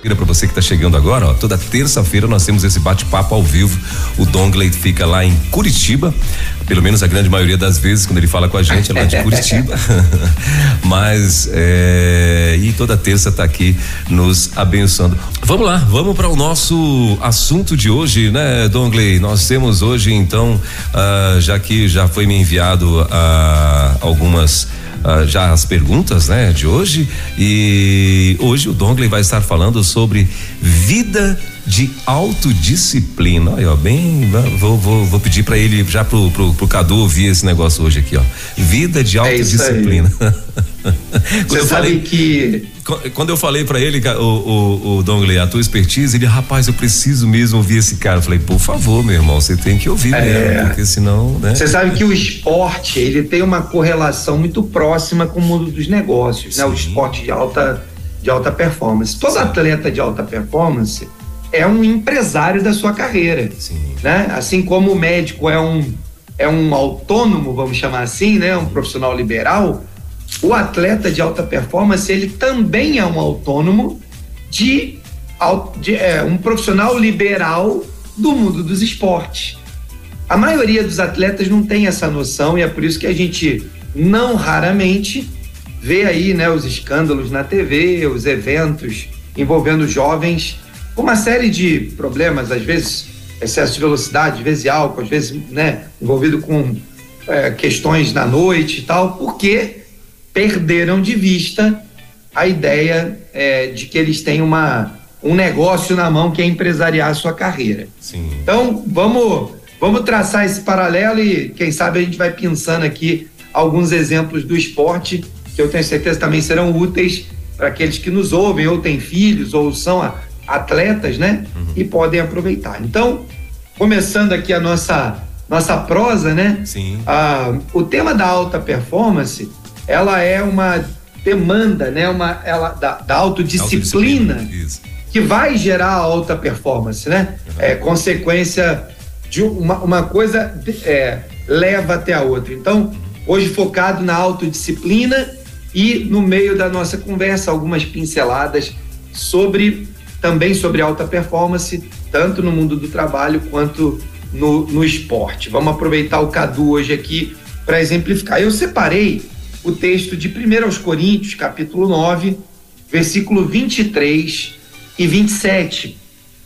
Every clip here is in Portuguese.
Para você que está chegando agora, ó, toda terça-feira nós temos esse bate-papo ao vivo. O Dongley fica lá em Curitiba, pelo menos a grande maioria das vezes quando ele fala com a gente é lá de Curitiba. Mas é, e toda terça está aqui nos abençoando. Vamos lá, vamos para o nosso assunto de hoje, né, Dongley? Nós temos hoje então, uh, já que já foi me enviado uh, algumas uh, já as perguntas, né, de hoje. E hoje o Dongley vai estar falando sobre vida de autodisciplina. Olha, ó, bem, vou, vou, vou pedir para ele já pro, pro, pro Cadu ouvir esse negócio hoje aqui, ó. Vida de é autodisciplina. É Você sabe falei, que quando eu falei para ele, o, o, o Dongley, a tua expertise, ele, rapaz, eu preciso mesmo ouvir esse cara. Eu falei, por favor, meu irmão, você tem que ouvir é, mesmo, porque senão, né? Você sabe que o esporte, ele tem uma correlação muito próxima com o mundo dos negócios, Sim. né? O esporte de alta, de alta performance. Todo Sim. atleta de alta performance é um empresário da sua carreira, Sim. né? Assim como o médico é um, é um autônomo, vamos chamar assim, né? Um profissional liberal, o atleta de alta performance ele também é um autônomo de, de é, um profissional liberal do mundo dos esportes. A maioria dos atletas não tem essa noção e é por isso que a gente não raramente vê aí né, os escândalos na TV, os eventos envolvendo jovens uma série de problemas, às vezes excesso de velocidade, às vezes álcool, às vezes né, envolvido com é, questões na noite e tal, porque perderam de vista a ideia é, de que eles têm uma, um negócio na mão que é empresariar a sua carreira. Sim. Então, vamos, vamos traçar esse paralelo e, quem sabe, a gente vai pensando aqui alguns exemplos do esporte que eu tenho certeza também serão úteis para aqueles que nos ouvem, ou têm filhos, ou são atletas, né? Uhum. E podem aproveitar. Então, começando aqui a nossa, nossa prosa, né? Sim. Ah, o tema da alta performance ela é uma demanda, né? Uma, ela, da, da autodisciplina, autodisciplina que vai gerar alta performance, né? Uhum. É consequência de uma, uma coisa é, leva até a outra. Então, hoje focado na autodisciplina e no meio da nossa conversa algumas pinceladas sobre também sobre alta performance, tanto no mundo do trabalho quanto no, no esporte. Vamos aproveitar o Cadu hoje aqui para exemplificar. Eu separei o texto de 1 aos Coríntios, capítulo 9, versículo 23 e 27.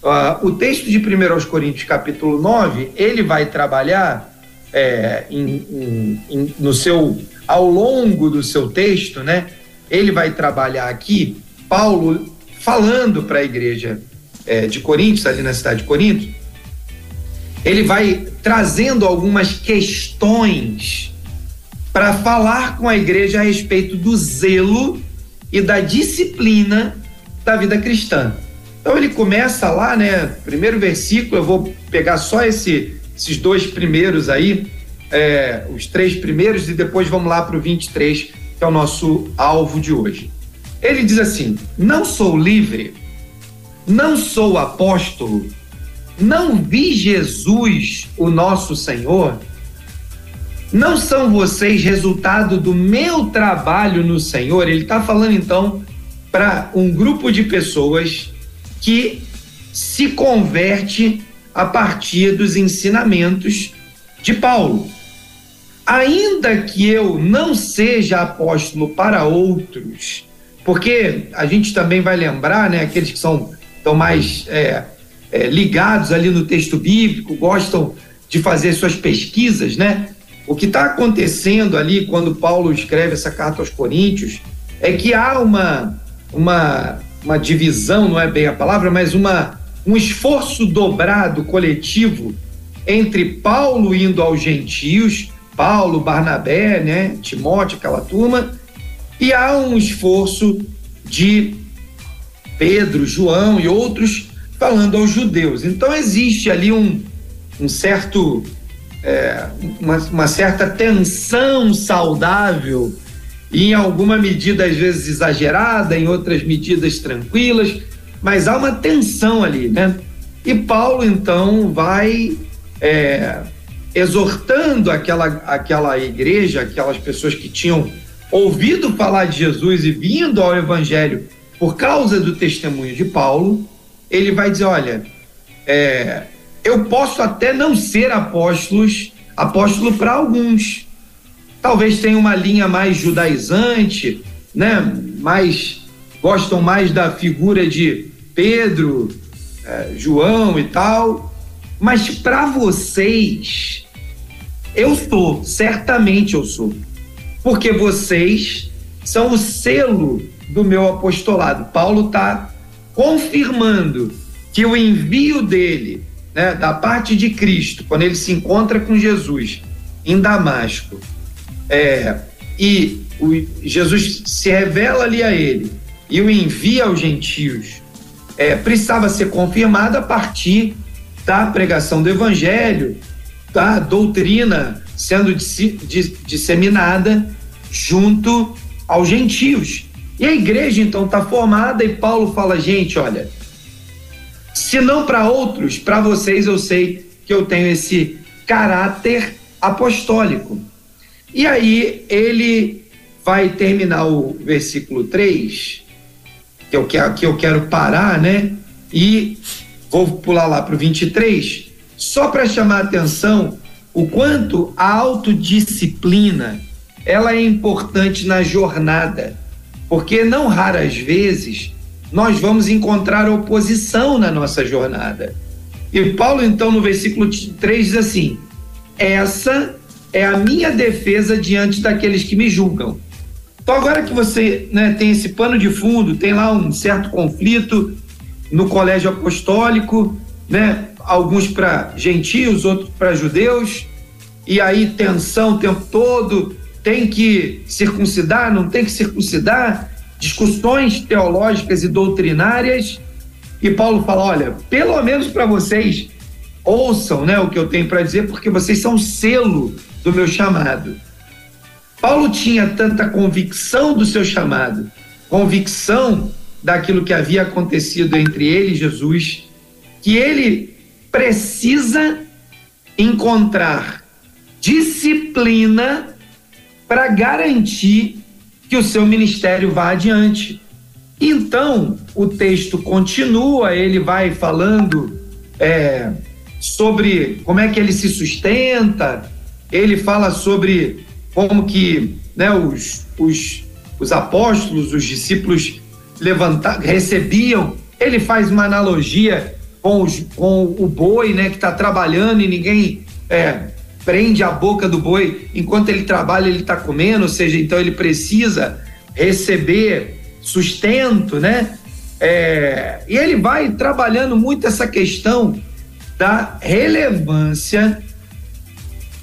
Uh, o texto de 1 aos Coríntios, capítulo 9, ele vai trabalhar é, em, em, em, no seu, ao longo do seu texto, né? Ele vai trabalhar aqui, Paulo falando para a igreja é, de Coríntios, ali na cidade de Corinto, ele vai trazendo algumas questões para falar com a igreja a respeito do zelo e da disciplina da vida cristã. Então ele começa lá, né? Primeiro versículo, eu vou pegar só esse, esses dois primeiros aí, é, os três primeiros, e depois vamos lá para o 23, que é o nosso alvo de hoje. Ele diz assim: Não sou livre, não sou apóstolo, não vi Jesus, o nosso Senhor não são vocês resultado do meu trabalho no Senhor? Ele está falando então para um grupo de pessoas que se converte a partir dos ensinamentos de Paulo. Ainda que eu não seja apóstolo para outros, porque a gente também vai lembrar, né, aqueles que são estão mais é, é, ligados ali no texto bíblico, gostam de fazer suas pesquisas, né? O que está acontecendo ali quando Paulo escreve essa carta aos Coríntios é que há uma, uma, uma divisão, não é bem a palavra, mas uma, um esforço dobrado coletivo entre Paulo indo aos gentios, Paulo, Barnabé, né, Timóteo, aquela turma, e há um esforço de Pedro, João e outros falando aos judeus. Então existe ali um, um certo é, uma, uma certa tensão saudável, em alguma medida às vezes exagerada, em outras medidas tranquilas, mas há uma tensão ali, né? E Paulo então vai é, exortando aquela, aquela igreja, aquelas pessoas que tinham ouvido falar de Jesus e vindo ao Evangelho por causa do testemunho de Paulo, ele vai dizer: olha, é, eu posso até não ser apóstolos, apóstolo para alguns. Talvez tenha uma linha mais judaizante, né? Mais gostam mais da figura de Pedro, é, João e tal. Mas para vocês, eu sou, certamente eu sou. Porque vocês são o selo do meu apostolado. Paulo está confirmando que o envio dele, né, da parte de Cristo, quando ele se encontra com Jesus em Damasco, é, e o, Jesus se revela ali a ele e o envia aos gentios, é, precisava ser confirmado a partir da pregação do evangelho, da doutrina sendo disseminada junto aos gentios. E a igreja então está formada e Paulo fala: gente, olha, se não para outros, para vocês eu sei que eu tenho esse caráter apostólico. E aí ele vai terminar o versículo 3, que eu quero, que eu quero parar, né? E vou pular lá para o 23, só para chamar a atenção o quanto a autodisciplina ela é importante na jornada, porque não raras vezes nós vamos encontrar oposição na nossa jornada. E Paulo, então, no versículo 3 diz assim: Essa é a minha defesa diante daqueles que me julgam. Então, agora que você né, tem esse pano de fundo, tem lá um certo conflito no colégio apostólico, né, alguns para gentios, outros para judeus, e aí tensão o tempo todo, tem que circuncidar, não tem que circuncidar, discussões teológicas e doutrinárias. E Paulo fala: olha, pelo menos para vocês, ouçam né, o que eu tenho para dizer, porque vocês são selo do meu chamado. Paulo tinha tanta convicção do seu chamado, convicção daquilo que havia acontecido entre ele e Jesus, que ele precisa encontrar disciplina para garantir que o seu ministério vá adiante. Então, o texto continua, ele vai falando é, sobre como é que ele se sustenta, ele fala sobre como que né, os, os, os apóstolos, os discípulos levanta, recebiam. Ele faz uma analogia com, com o boi né, que está trabalhando e ninguém é, prende a boca do boi enquanto ele trabalha, ele está comendo, ou seja, então ele precisa receber sustento, né? É, e ele vai trabalhando muito essa questão da relevância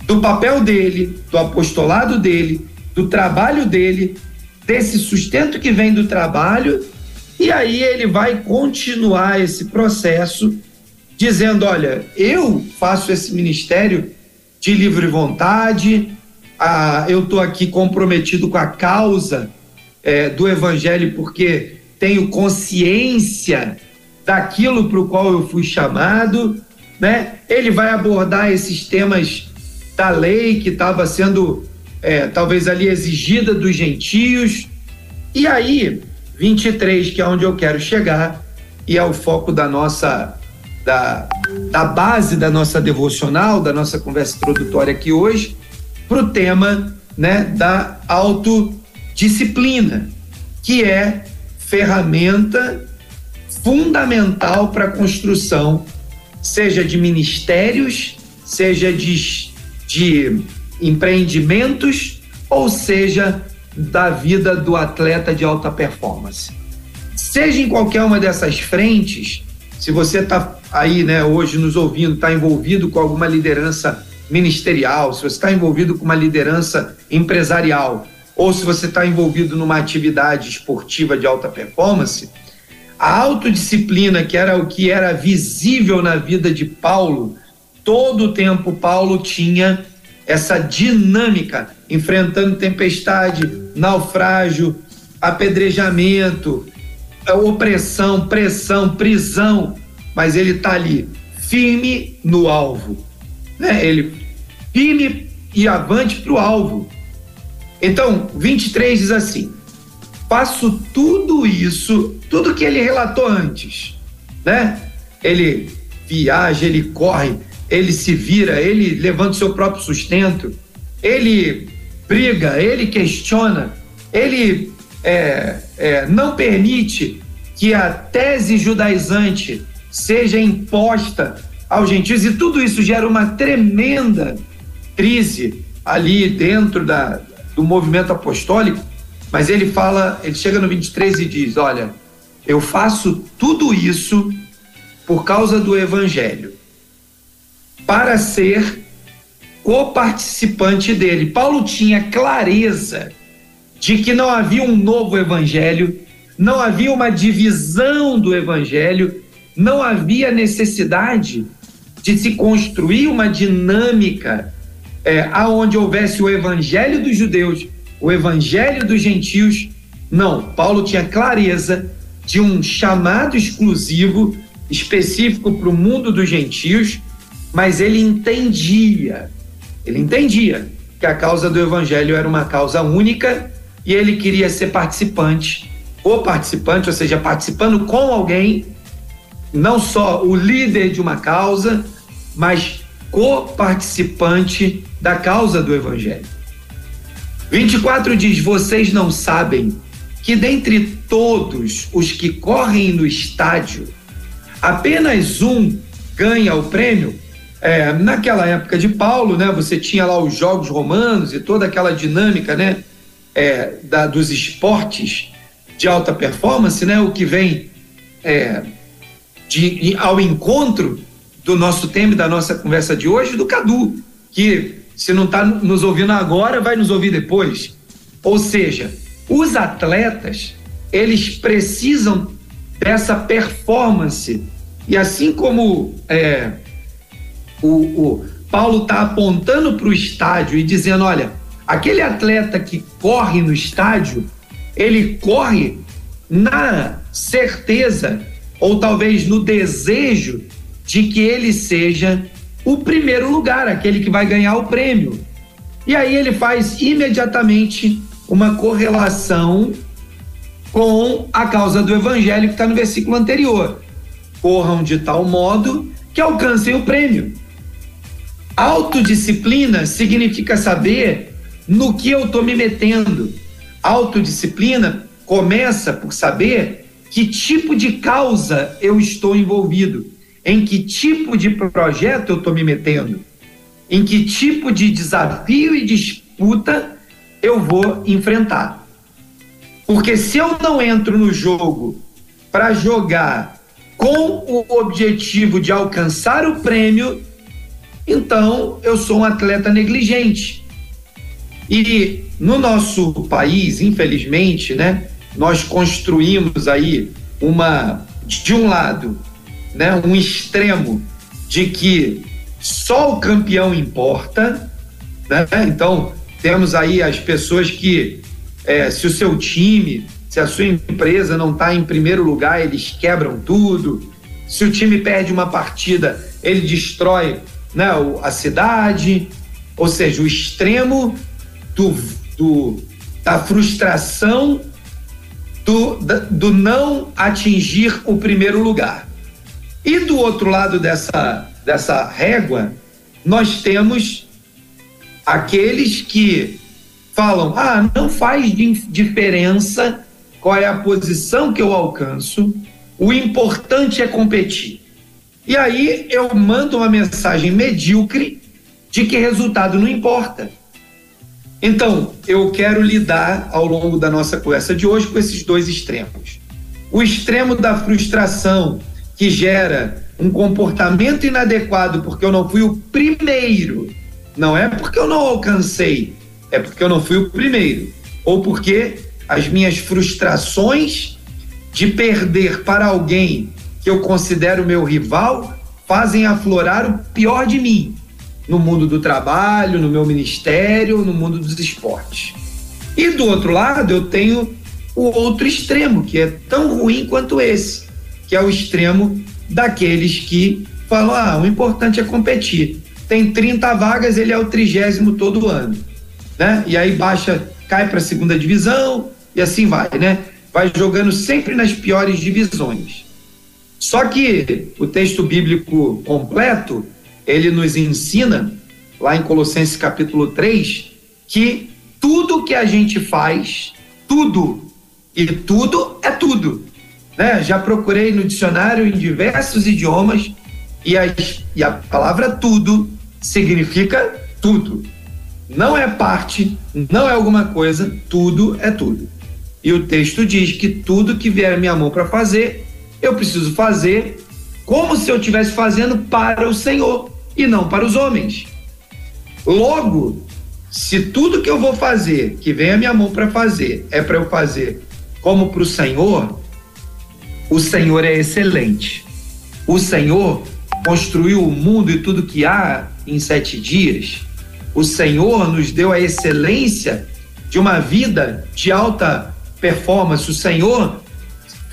do papel dele, do apostolado dele, do trabalho dele, desse sustento que vem do trabalho, e aí ele vai continuar esse processo dizendo: olha, eu faço esse ministério de livre vontade, ah, eu estou aqui comprometido com a causa é, do Evangelho porque tenho consciência daquilo para o qual eu fui chamado, né? Ele vai abordar esses temas da lei que estava sendo é, talvez ali exigida dos gentios. E aí, 23, que é onde eu quero chegar, e é o foco da nossa da, da base da nossa devocional, da nossa conversa introdutória aqui hoje, para o tema né, da autodisciplina, que é ferramenta fundamental para a construção, seja de ministérios, seja de, de empreendimentos, ou seja da vida do atleta de alta performance. Seja em qualquer uma dessas frentes, se você está aí, né, hoje nos ouvindo, está envolvido com alguma liderança ministerial, se você está envolvido com uma liderança empresarial, ou se você está envolvido numa atividade esportiva de alta performance, a autodisciplina, que era o que era visível na vida de Paulo, todo o tempo Paulo tinha essa dinâmica, enfrentando tempestade, naufrágio, apedrejamento, é opressão, pressão, prisão, mas ele está ali, firme no alvo. Né? Ele firme e avante para o alvo. Então, 23 diz assim: faço tudo isso, tudo que ele relatou antes, né? Ele viaja, ele corre, ele se vira, ele levanta o seu próprio sustento, ele briga, ele questiona, ele é, é, não permite que a tese judaizante seja imposta aos gentios, e tudo isso gera uma tremenda crise ali dentro da, do movimento apostólico, mas ele fala, ele chega no 23 e diz: Olha, eu faço tudo isso por causa do evangelho, para ser coparticipante dele. Paulo tinha clareza de que não havia um novo evangelho, não havia uma divisão do evangelho, não havia necessidade de se construir uma dinâmica é, aonde houvesse o evangelho dos judeus, o evangelho dos gentios. Não, Paulo tinha clareza de um chamado exclusivo, específico para o mundo dos gentios, mas ele entendia, ele entendia que a causa do evangelho era uma causa única e ele queria ser participante, ou participante, ou seja, participando com alguém, não só o líder de uma causa, mas co-participante da causa do Evangelho. 24 diz: Vocês não sabem que dentre todos os que correm no estádio, apenas um ganha o prêmio? É, naquela época de Paulo, né, você tinha lá os jogos romanos e toda aquela dinâmica, né, é, da, dos esportes de alta performance, né, o que vem é, de, ao encontro do nosso tema e da nossa conversa de hoje, do Cadu, que se não está nos ouvindo agora, vai nos ouvir depois. Ou seja, os atletas, eles precisam dessa performance. E assim como é, o, o Paulo está apontando para o estádio e dizendo: olha, aquele atleta que corre no estádio, ele corre na certeza ou talvez no desejo de que ele seja o primeiro lugar, aquele que vai ganhar o prêmio. E aí ele faz imediatamente uma correlação com a causa do evangelho que está no versículo anterior. Corram de tal modo que alcancem o prêmio. Autodisciplina significa saber no que eu estou me metendo. Autodisciplina começa por saber que tipo de causa eu estou envolvido em que tipo de projeto eu estou me metendo, em que tipo de desafio e disputa eu vou enfrentar. Porque se eu não entro no jogo para jogar com o objetivo de alcançar o prêmio, então eu sou um atleta negligente. E no nosso país, infelizmente, né, nós construímos aí uma, de um lado, né, um extremo de que só o campeão importa, né? Então temos aí as pessoas que é, se o seu time, se a sua empresa não está em primeiro lugar, eles quebram tudo. Se o time perde uma partida, ele destrói né, a cidade. Ou seja, o extremo do, do da frustração do, do não atingir o primeiro lugar. E do outro lado dessa, dessa régua, nós temos aqueles que falam: ah, não faz diferença qual é a posição que eu alcanço, o importante é competir. E aí eu mando uma mensagem medíocre de que resultado não importa. Então, eu quero lidar ao longo da nossa conversa de hoje com esses dois extremos. O extremo da frustração, que gera um comportamento inadequado porque eu não fui o primeiro. Não é porque eu não alcancei, é porque eu não fui o primeiro. Ou porque as minhas frustrações de perder para alguém que eu considero meu rival fazem aflorar o pior de mim no mundo do trabalho, no meu ministério, no mundo dos esportes. E do outro lado, eu tenho o outro extremo, que é tão ruim quanto esse, que é o extremo daqueles que falam: ah, o importante é competir. Tem 30 vagas, ele é o trigésimo todo ano. Né? E aí baixa, cai para a segunda divisão e assim vai, né? Vai jogando sempre nas piores divisões. Só que o texto bíblico completo, ele nos ensina, lá em Colossenses capítulo 3, que tudo que a gente faz, tudo, e tudo é tudo. Né? Já procurei no dicionário em diversos idiomas e, as, e a palavra tudo significa tudo. Não é parte, não é alguma coisa, tudo é tudo. E o texto diz que tudo que vier à minha mão para fazer, eu preciso fazer como se eu estivesse fazendo para o Senhor e não para os homens. Logo, se tudo que eu vou fazer, que vem à minha mão para fazer, é para eu fazer como para o Senhor, o Senhor é excelente. O Senhor construiu o mundo e tudo que há em sete dias. O Senhor nos deu a excelência de uma vida de alta performance. O Senhor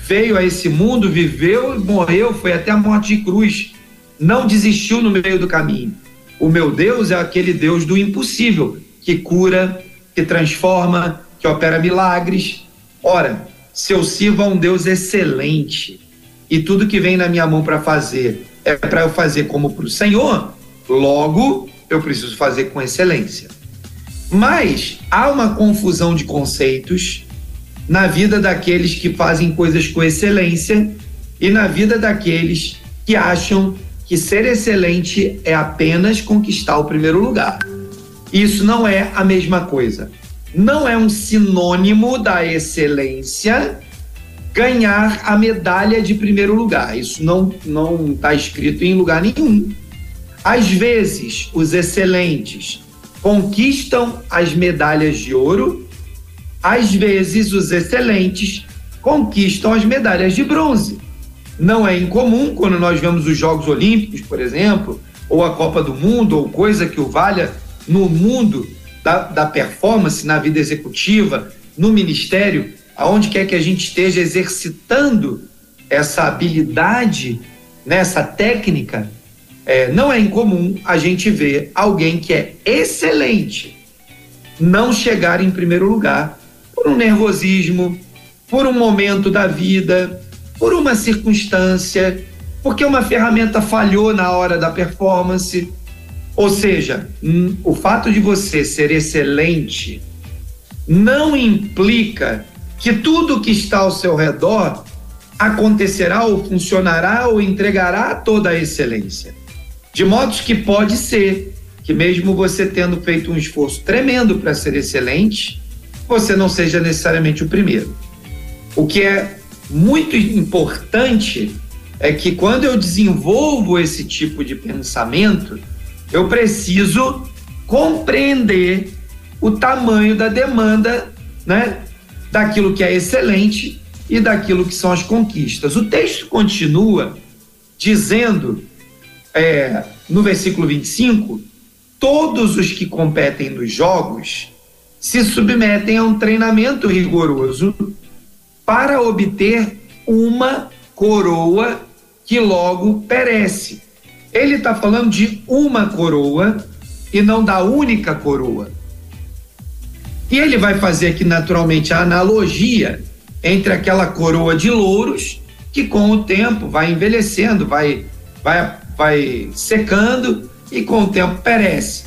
veio a esse mundo, viveu e morreu, foi até a morte de cruz. Não desistiu no meio do caminho. O meu Deus é aquele Deus do impossível, que cura, que transforma, que opera milagres. Ora, se eu sirvo a um Deus excelente e tudo que vem na minha mão para fazer é para eu fazer como para o Senhor, logo eu preciso fazer com excelência. Mas há uma confusão de conceitos na vida daqueles que fazem coisas com excelência e na vida daqueles que acham que ser excelente é apenas conquistar o primeiro lugar. Isso não é a mesma coisa. Não é um sinônimo da excelência ganhar a medalha de primeiro lugar. Isso não não está escrito em lugar nenhum. Às vezes, os excelentes conquistam as medalhas de ouro às vezes, os excelentes conquistam as medalhas de bronze. Não é incomum quando nós vemos os Jogos Olímpicos, por exemplo, ou a Copa do Mundo, ou coisa que o valha no mundo da, da performance, na vida executiva, no ministério, aonde quer que a gente esteja exercitando essa habilidade, né, técnica, é, não é incomum a gente ver alguém que é excelente não chegar em primeiro lugar por um nervosismo, por um momento da vida, por uma circunstância, porque uma ferramenta falhou na hora da performance. Ou seja, o fato de você ser excelente não implica que tudo que está ao seu redor acontecerá ou funcionará ou entregará toda a excelência. De modo que pode ser que, mesmo você tendo feito um esforço tremendo para ser excelente, você não seja necessariamente o primeiro. O que é muito importante é que quando eu desenvolvo esse tipo de pensamento, eu preciso compreender o tamanho da demanda, né, daquilo que é excelente e daquilo que são as conquistas. O texto continua dizendo, é, no versículo 25, todos os que competem nos jogos se submetem a um treinamento rigoroso para obter uma coroa que logo perece. Ele está falando de uma coroa e não da única coroa. E ele vai fazer aqui naturalmente a analogia entre aquela coroa de louros que com o tempo vai envelhecendo, vai, vai, vai secando e com o tempo perece.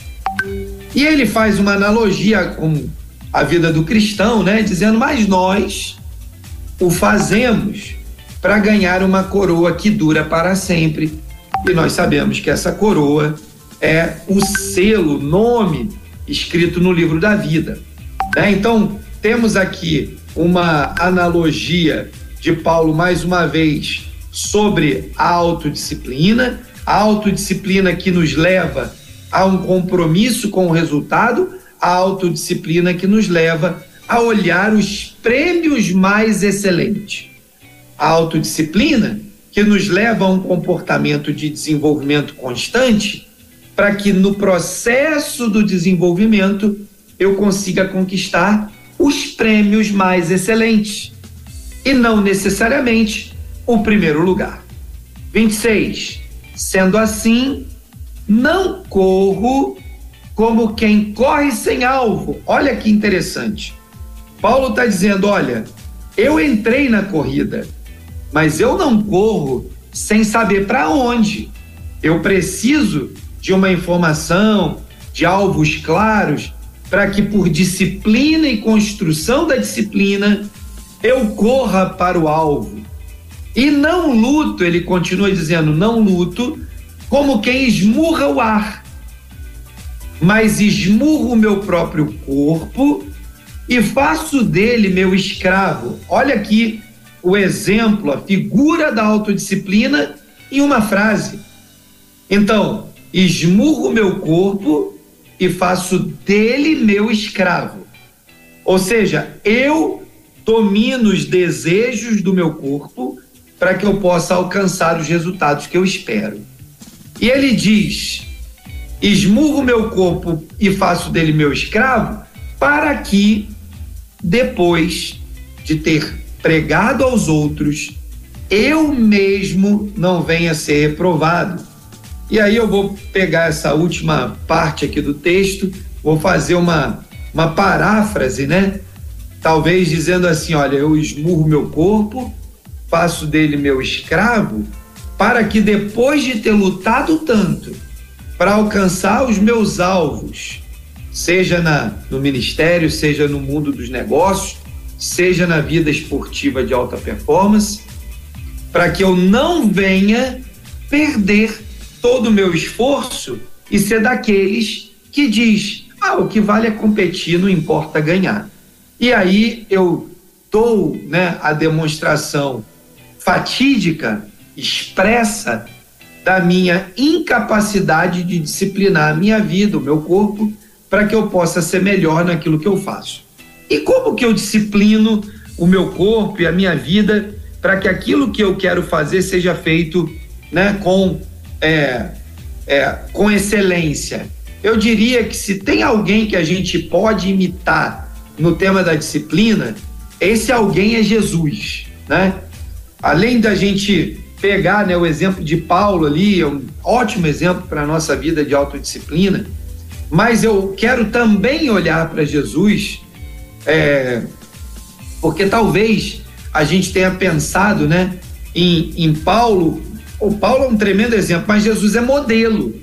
E ele faz uma analogia com a vida do cristão, né? Dizendo, mas nós o fazemos para ganhar uma coroa que dura para sempre. E nós sabemos que essa coroa é o selo, nome escrito no livro da vida. Né? Então, temos aqui uma analogia de Paulo, mais uma vez, sobre a autodisciplina, a autodisciplina que nos leva a um compromisso com o resultado, a autodisciplina que nos leva a olhar os prêmios mais excelentes. A autodisciplina que nos leva a um comportamento de desenvolvimento constante, para que no processo do desenvolvimento eu consiga conquistar os prêmios mais excelentes. e não necessariamente o primeiro lugar. 26. Sendo assim, não corro como quem corre sem alvo. Olha que interessante. Paulo está dizendo: olha, eu entrei na corrida, mas eu não corro sem saber para onde. Eu preciso de uma informação, de alvos claros, para que por disciplina e construção da disciplina eu corra para o alvo. E não luto, ele continua dizendo, não luto como quem esmurra o ar, mas esmurro o meu próprio corpo e faço dele meu escravo. Olha aqui o exemplo, a figura da autodisciplina em uma frase. Então, esmurro meu corpo e faço dele meu escravo. Ou seja, eu domino os desejos do meu corpo para que eu possa alcançar os resultados que eu espero. E ele diz: esmurro meu corpo e faço dele meu escravo, para que, depois de ter pregado aos outros, eu mesmo não venha ser reprovado. E aí eu vou pegar essa última parte aqui do texto, vou fazer uma, uma paráfrase, né? Talvez dizendo assim: olha, eu esmurro meu corpo, faço dele meu escravo, para que depois de ter lutado tanto para alcançar os meus alvos, seja na, no ministério, seja no mundo dos negócios, seja na vida esportiva de alta performance, para que eu não venha perder todo o meu esforço e ser daqueles que diz: ah, o que vale é competir, não importa ganhar. E aí eu dou né, a demonstração fatídica, expressa, da minha incapacidade de disciplinar a minha vida, o meu corpo, para que eu possa ser melhor naquilo que eu faço. E como que eu disciplino o meu corpo e a minha vida para que aquilo que eu quero fazer seja feito né, com é, é, com excelência. Eu diria que se tem alguém que a gente pode imitar no tema da disciplina, esse alguém é Jesus, né? Além da gente pegar né, o exemplo de Paulo ali, é um ótimo exemplo para a nossa vida de autodisciplina, mas eu quero também olhar para Jesus, é, porque talvez a gente tenha pensado né, em, em Paulo o Paulo é um tremendo exemplo, mas Jesus é modelo.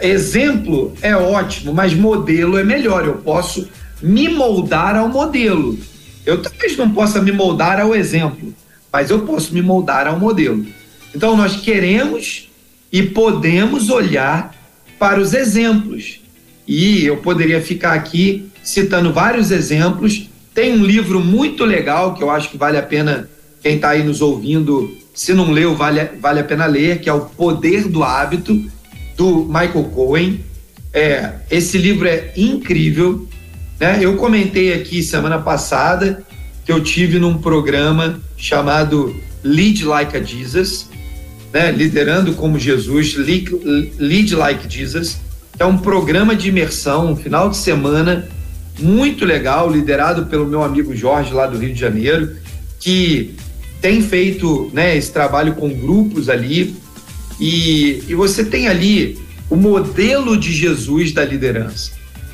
Exemplo é ótimo, mas modelo é melhor. Eu posso me moldar ao modelo. Eu talvez não possa me moldar ao exemplo, mas eu posso me moldar ao modelo. Então nós queremos e podemos olhar para os exemplos. E eu poderia ficar aqui citando vários exemplos. Tem um livro muito legal que eu acho que vale a pena quem está aí nos ouvindo se não leu, vale, vale a pena ler, que é O Poder do Hábito, do Michael Cohen. É, esse livro é incrível. Né? Eu comentei aqui semana passada que eu tive num programa chamado Lead Like a Jesus, né? liderando como Jesus, Lead, Like Jesus. É um programa de imersão, um final de semana muito legal, liderado pelo meu amigo Jorge, lá do Rio de Janeiro, que tem feito né, esse trabalho com grupos ali e, e você tem ali o modelo de Jesus da liderança.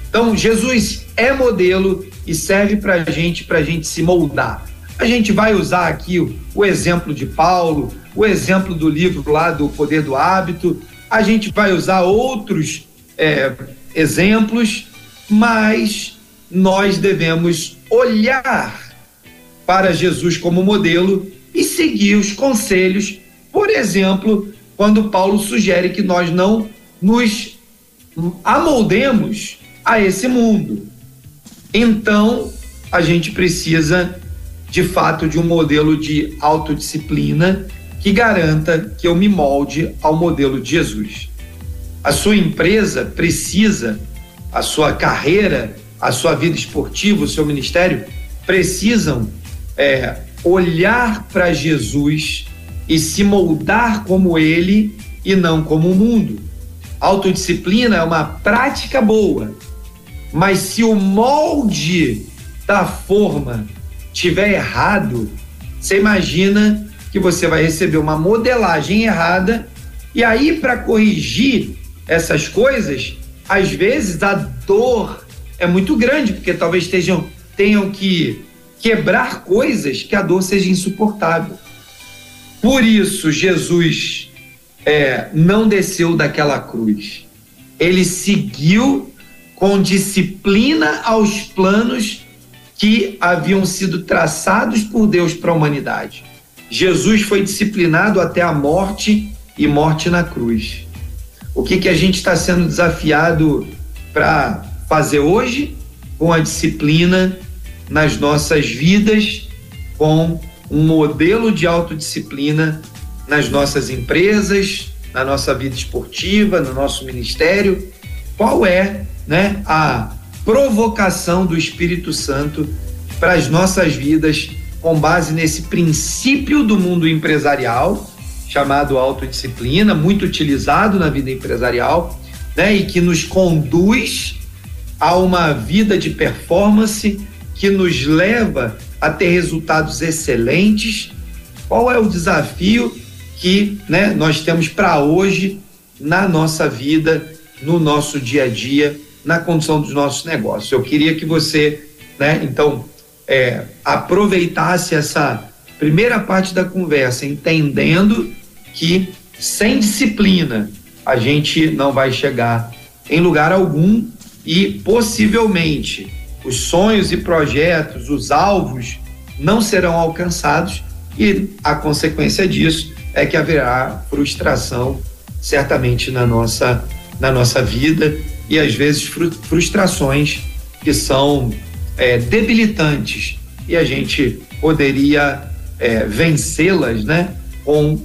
Então, Jesus é modelo e serve para a gente, para a gente se moldar. A gente vai usar aqui o, o exemplo de Paulo, o exemplo do livro lá do Poder do Hábito, a gente vai usar outros é, exemplos, mas nós devemos olhar para Jesus como modelo e seguir os conselhos, por exemplo, quando Paulo sugere que nós não nos amoldemos a esse mundo. Então, a gente precisa, de fato, de um modelo de autodisciplina que garanta que eu me molde ao modelo de Jesus. A sua empresa precisa, a sua carreira, a sua vida esportiva, o seu ministério precisam é, olhar para Jesus e se moldar como ele e não como o mundo. Autodisciplina é uma prática boa, mas se o molde da forma tiver errado, você imagina que você vai receber uma modelagem errada e aí para corrigir essas coisas, às vezes a dor é muito grande, porque talvez estejam, tenham que quebrar coisas que a dor seja insuportável. Por isso, Jesus é, não desceu daquela cruz. Ele seguiu com disciplina aos planos que haviam sido traçados por Deus para a humanidade. Jesus foi disciplinado até a morte e morte na cruz. O que, que a gente está sendo desafiado para fazer hoje? Com a disciplina nas nossas vidas, com um modelo de autodisciplina nas nossas empresas, na nossa vida esportiva, no nosso ministério. Qual é né, a provocação do Espírito Santo para as nossas vidas com base nesse princípio do mundo empresarial chamado autodisciplina, muito utilizado na vida empresarial, né, e que nos conduz a uma vida de performance que nos leva a ter resultados excelentes. Qual é o desafio que né, nós temos para hoje na nossa vida, no nosso dia a dia, na condução dos nossos negócios? Eu queria que você, né, então, é, aproveitasse essa primeira parte da conversa, entendendo que sem disciplina a gente não vai chegar em lugar algum e possivelmente os sonhos e projetos, os alvos não serão alcançados e a consequência disso é que haverá frustração certamente na nossa na nossa vida e às vezes frustrações que são é, debilitantes e a gente poderia é, vencê-las, né, com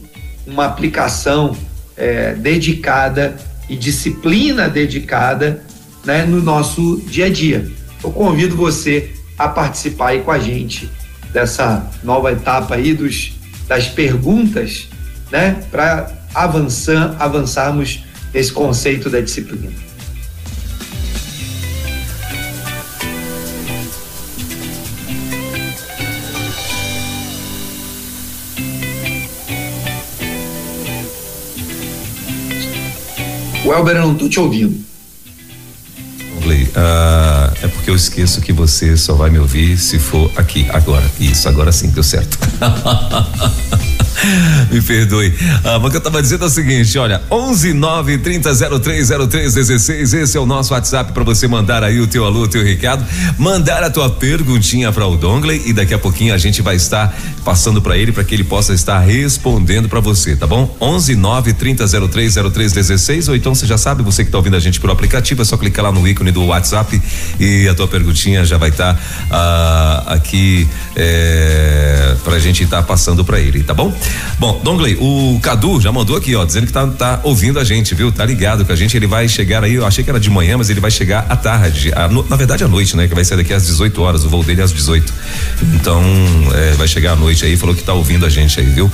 uma aplicação é, dedicada e disciplina dedicada, né, no nosso dia a dia. Eu convido você a participar aí com a gente dessa nova etapa aí dos das perguntas, né, para avançar, avançarmos nesse conceito da disciplina. Welber, eu não estou te ouvindo. Uh, é porque eu esqueço que você só vai me ouvir se for aqui, agora. Isso, agora sim, deu certo. Me perdoe. Ah, mas o que eu tava dizendo é o seguinte, olha, 11 9 30 03 03 16, esse é o nosso WhatsApp para você mandar aí o teu alô, o teu recado, mandar a tua perguntinha para o Dongley e daqui a pouquinho a gente vai estar passando para ele para que ele possa estar respondendo para você, tá bom? 11 9 30 03 03 16 ou então você já sabe, você que tá ouvindo a gente pelo aplicativo, é só clicar lá no ícone do WhatsApp e a tua perguntinha já vai estar tá, ah, aqui é, pra gente estar tá passando para ele, tá bom? Bom, Dongley, o Cadu já mandou aqui, ó, dizendo que tá, tá ouvindo a gente, viu? Tá ligado com a gente, ele vai chegar aí, eu achei que era de manhã, mas ele vai chegar à tarde, no, na verdade à noite, né? Que vai sair daqui às 18 horas, o voo dele é às 18. Então, é, vai chegar à noite aí, falou que tá ouvindo a gente aí, viu?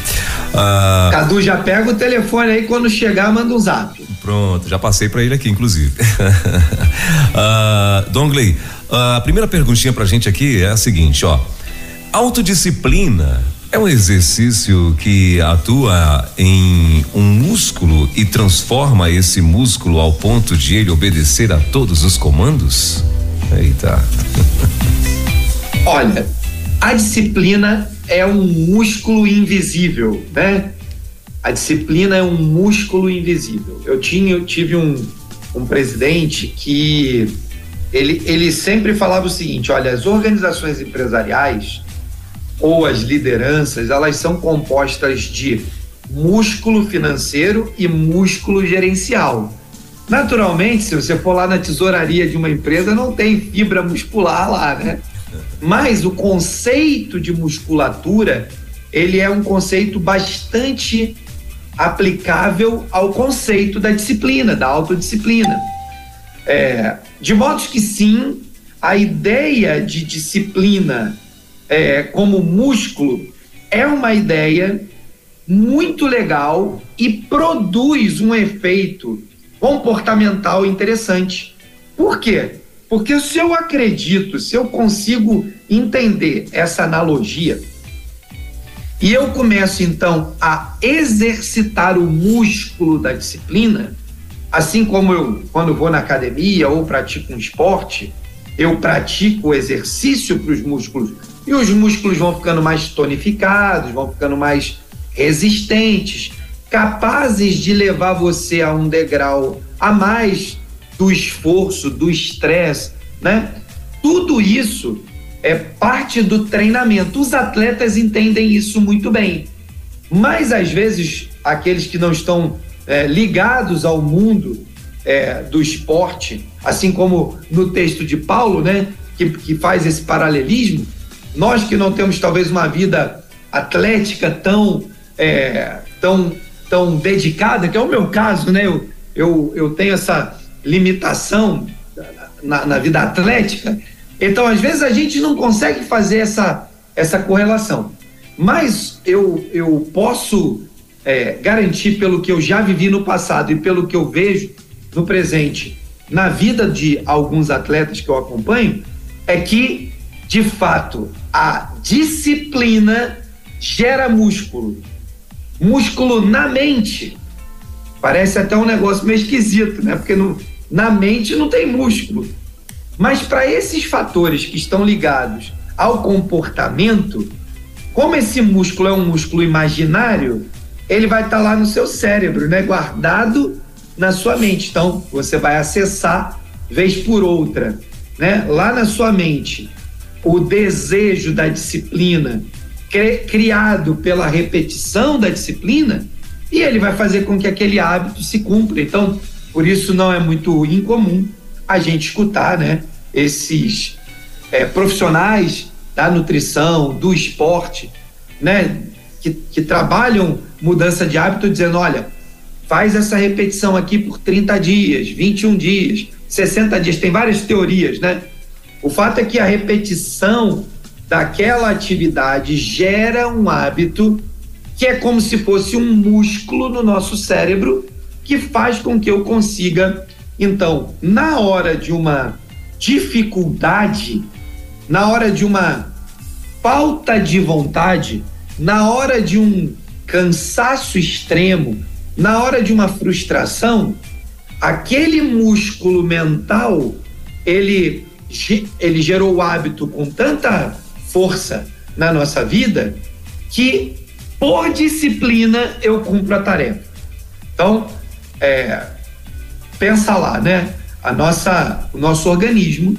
Ah, Cadu, já pega o telefone aí, quando chegar, manda um zap. Pronto, já passei para ele aqui, inclusive. ah, Dongley, a primeira perguntinha pra gente aqui é a seguinte, ó. Autodisciplina é um exercício que atua em um músculo e transforma esse músculo ao ponto de ele obedecer a todos os comandos? Eita. Olha, a disciplina é um músculo invisível, né? A disciplina é um músculo invisível. Eu tinha, eu tive um, um presidente que ele, ele sempre falava o seguinte: olha, as organizações empresariais ou as lideranças, elas são compostas de músculo financeiro e músculo gerencial. Naturalmente, se você for lá na tesouraria de uma empresa, não tem fibra muscular lá, né? Mas o conceito de musculatura, ele é um conceito bastante aplicável ao conceito da disciplina, da autodisciplina. É, de modo que sim, a ideia de disciplina é, como músculo é uma ideia muito legal e produz um efeito comportamental interessante. Por quê? Porque se eu acredito, se eu consigo entender essa analogia, e eu começo então a exercitar o músculo da disciplina, assim como eu, quando vou na academia ou pratico um esporte, eu pratico o exercício para os músculos e os músculos vão ficando mais tonificados, vão ficando mais resistentes, capazes de levar você a um degrau a mais do esforço, do estresse, né? Tudo isso é parte do treinamento. Os atletas entendem isso muito bem. Mas às vezes aqueles que não estão é, ligados ao mundo é, do esporte, assim como no texto de Paulo, né, que, que faz esse paralelismo, nós que não temos talvez uma vida atlética tão é, tão tão dedicada, que é o meu caso, né? Eu, eu, eu tenho essa limitação na, na vida atlética então, às vezes, a gente não consegue fazer essa, essa correlação. Mas eu, eu posso é, garantir, pelo que eu já vivi no passado e pelo que eu vejo no presente, na vida de alguns atletas que eu acompanho, é que, de fato, a disciplina gera músculo. Músculo na mente. Parece até um negócio meio esquisito, né? Porque no, na mente não tem músculo mas para esses fatores que estão ligados ao comportamento, como esse músculo é um músculo imaginário, ele vai estar tá lá no seu cérebro, né, guardado na sua mente. Então, você vai acessar vez por outra, né, lá na sua mente, o desejo da disciplina criado pela repetição da disciplina, e ele vai fazer com que aquele hábito se cumpra. Então, por isso não é muito incomum a gente escutar, né? Esses é, profissionais da nutrição, do esporte, né? Que, que trabalham mudança de hábito, dizendo: olha, faz essa repetição aqui por 30 dias, 21 dias, 60 dias, tem várias teorias, né? O fato é que a repetição daquela atividade gera um hábito que é como se fosse um músculo no nosso cérebro que faz com que eu consiga então, na hora de uma dificuldade, na hora de uma falta de vontade, na hora de um cansaço extremo, na hora de uma frustração, aquele músculo mental, ele, ele gerou o hábito com tanta força na nossa vida que, por disciplina, eu cumpro a tarefa. Então, é, pensa lá, né? A nossa, o nosso organismo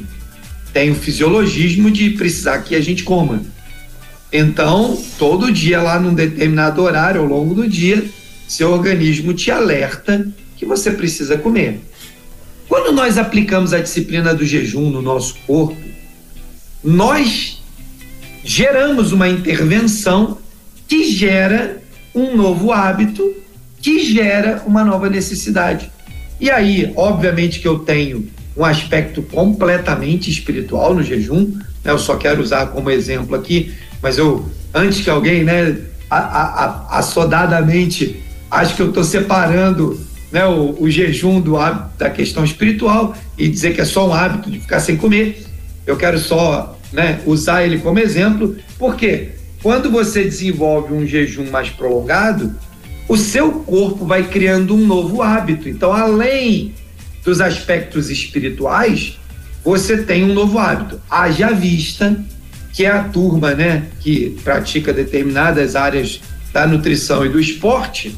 tem o fisiologismo de precisar que a gente coma. Então, todo dia lá num determinado horário ao longo do dia, seu organismo te alerta que você precisa comer. Quando nós aplicamos a disciplina do jejum no nosso corpo, nós geramos uma intervenção que gera um novo hábito, que gera uma nova necessidade. E aí, obviamente que eu tenho um aspecto completamente espiritual no jejum, né? eu só quero usar como exemplo aqui, mas eu, antes que alguém, né, assodadamente, acho que eu estou separando né, o, o, jejum do hábito, da questão espiritual e dizer que é só um hábito de ficar sem comer, eu quero só né, usar ele como exemplo, porque quando você desenvolve um jejum mais prolongado, o seu corpo vai criando um novo hábito. Então, além dos aspectos espirituais, você tem um novo hábito. Haja vista que é a turma, né, que pratica determinadas áreas da nutrição e do esporte,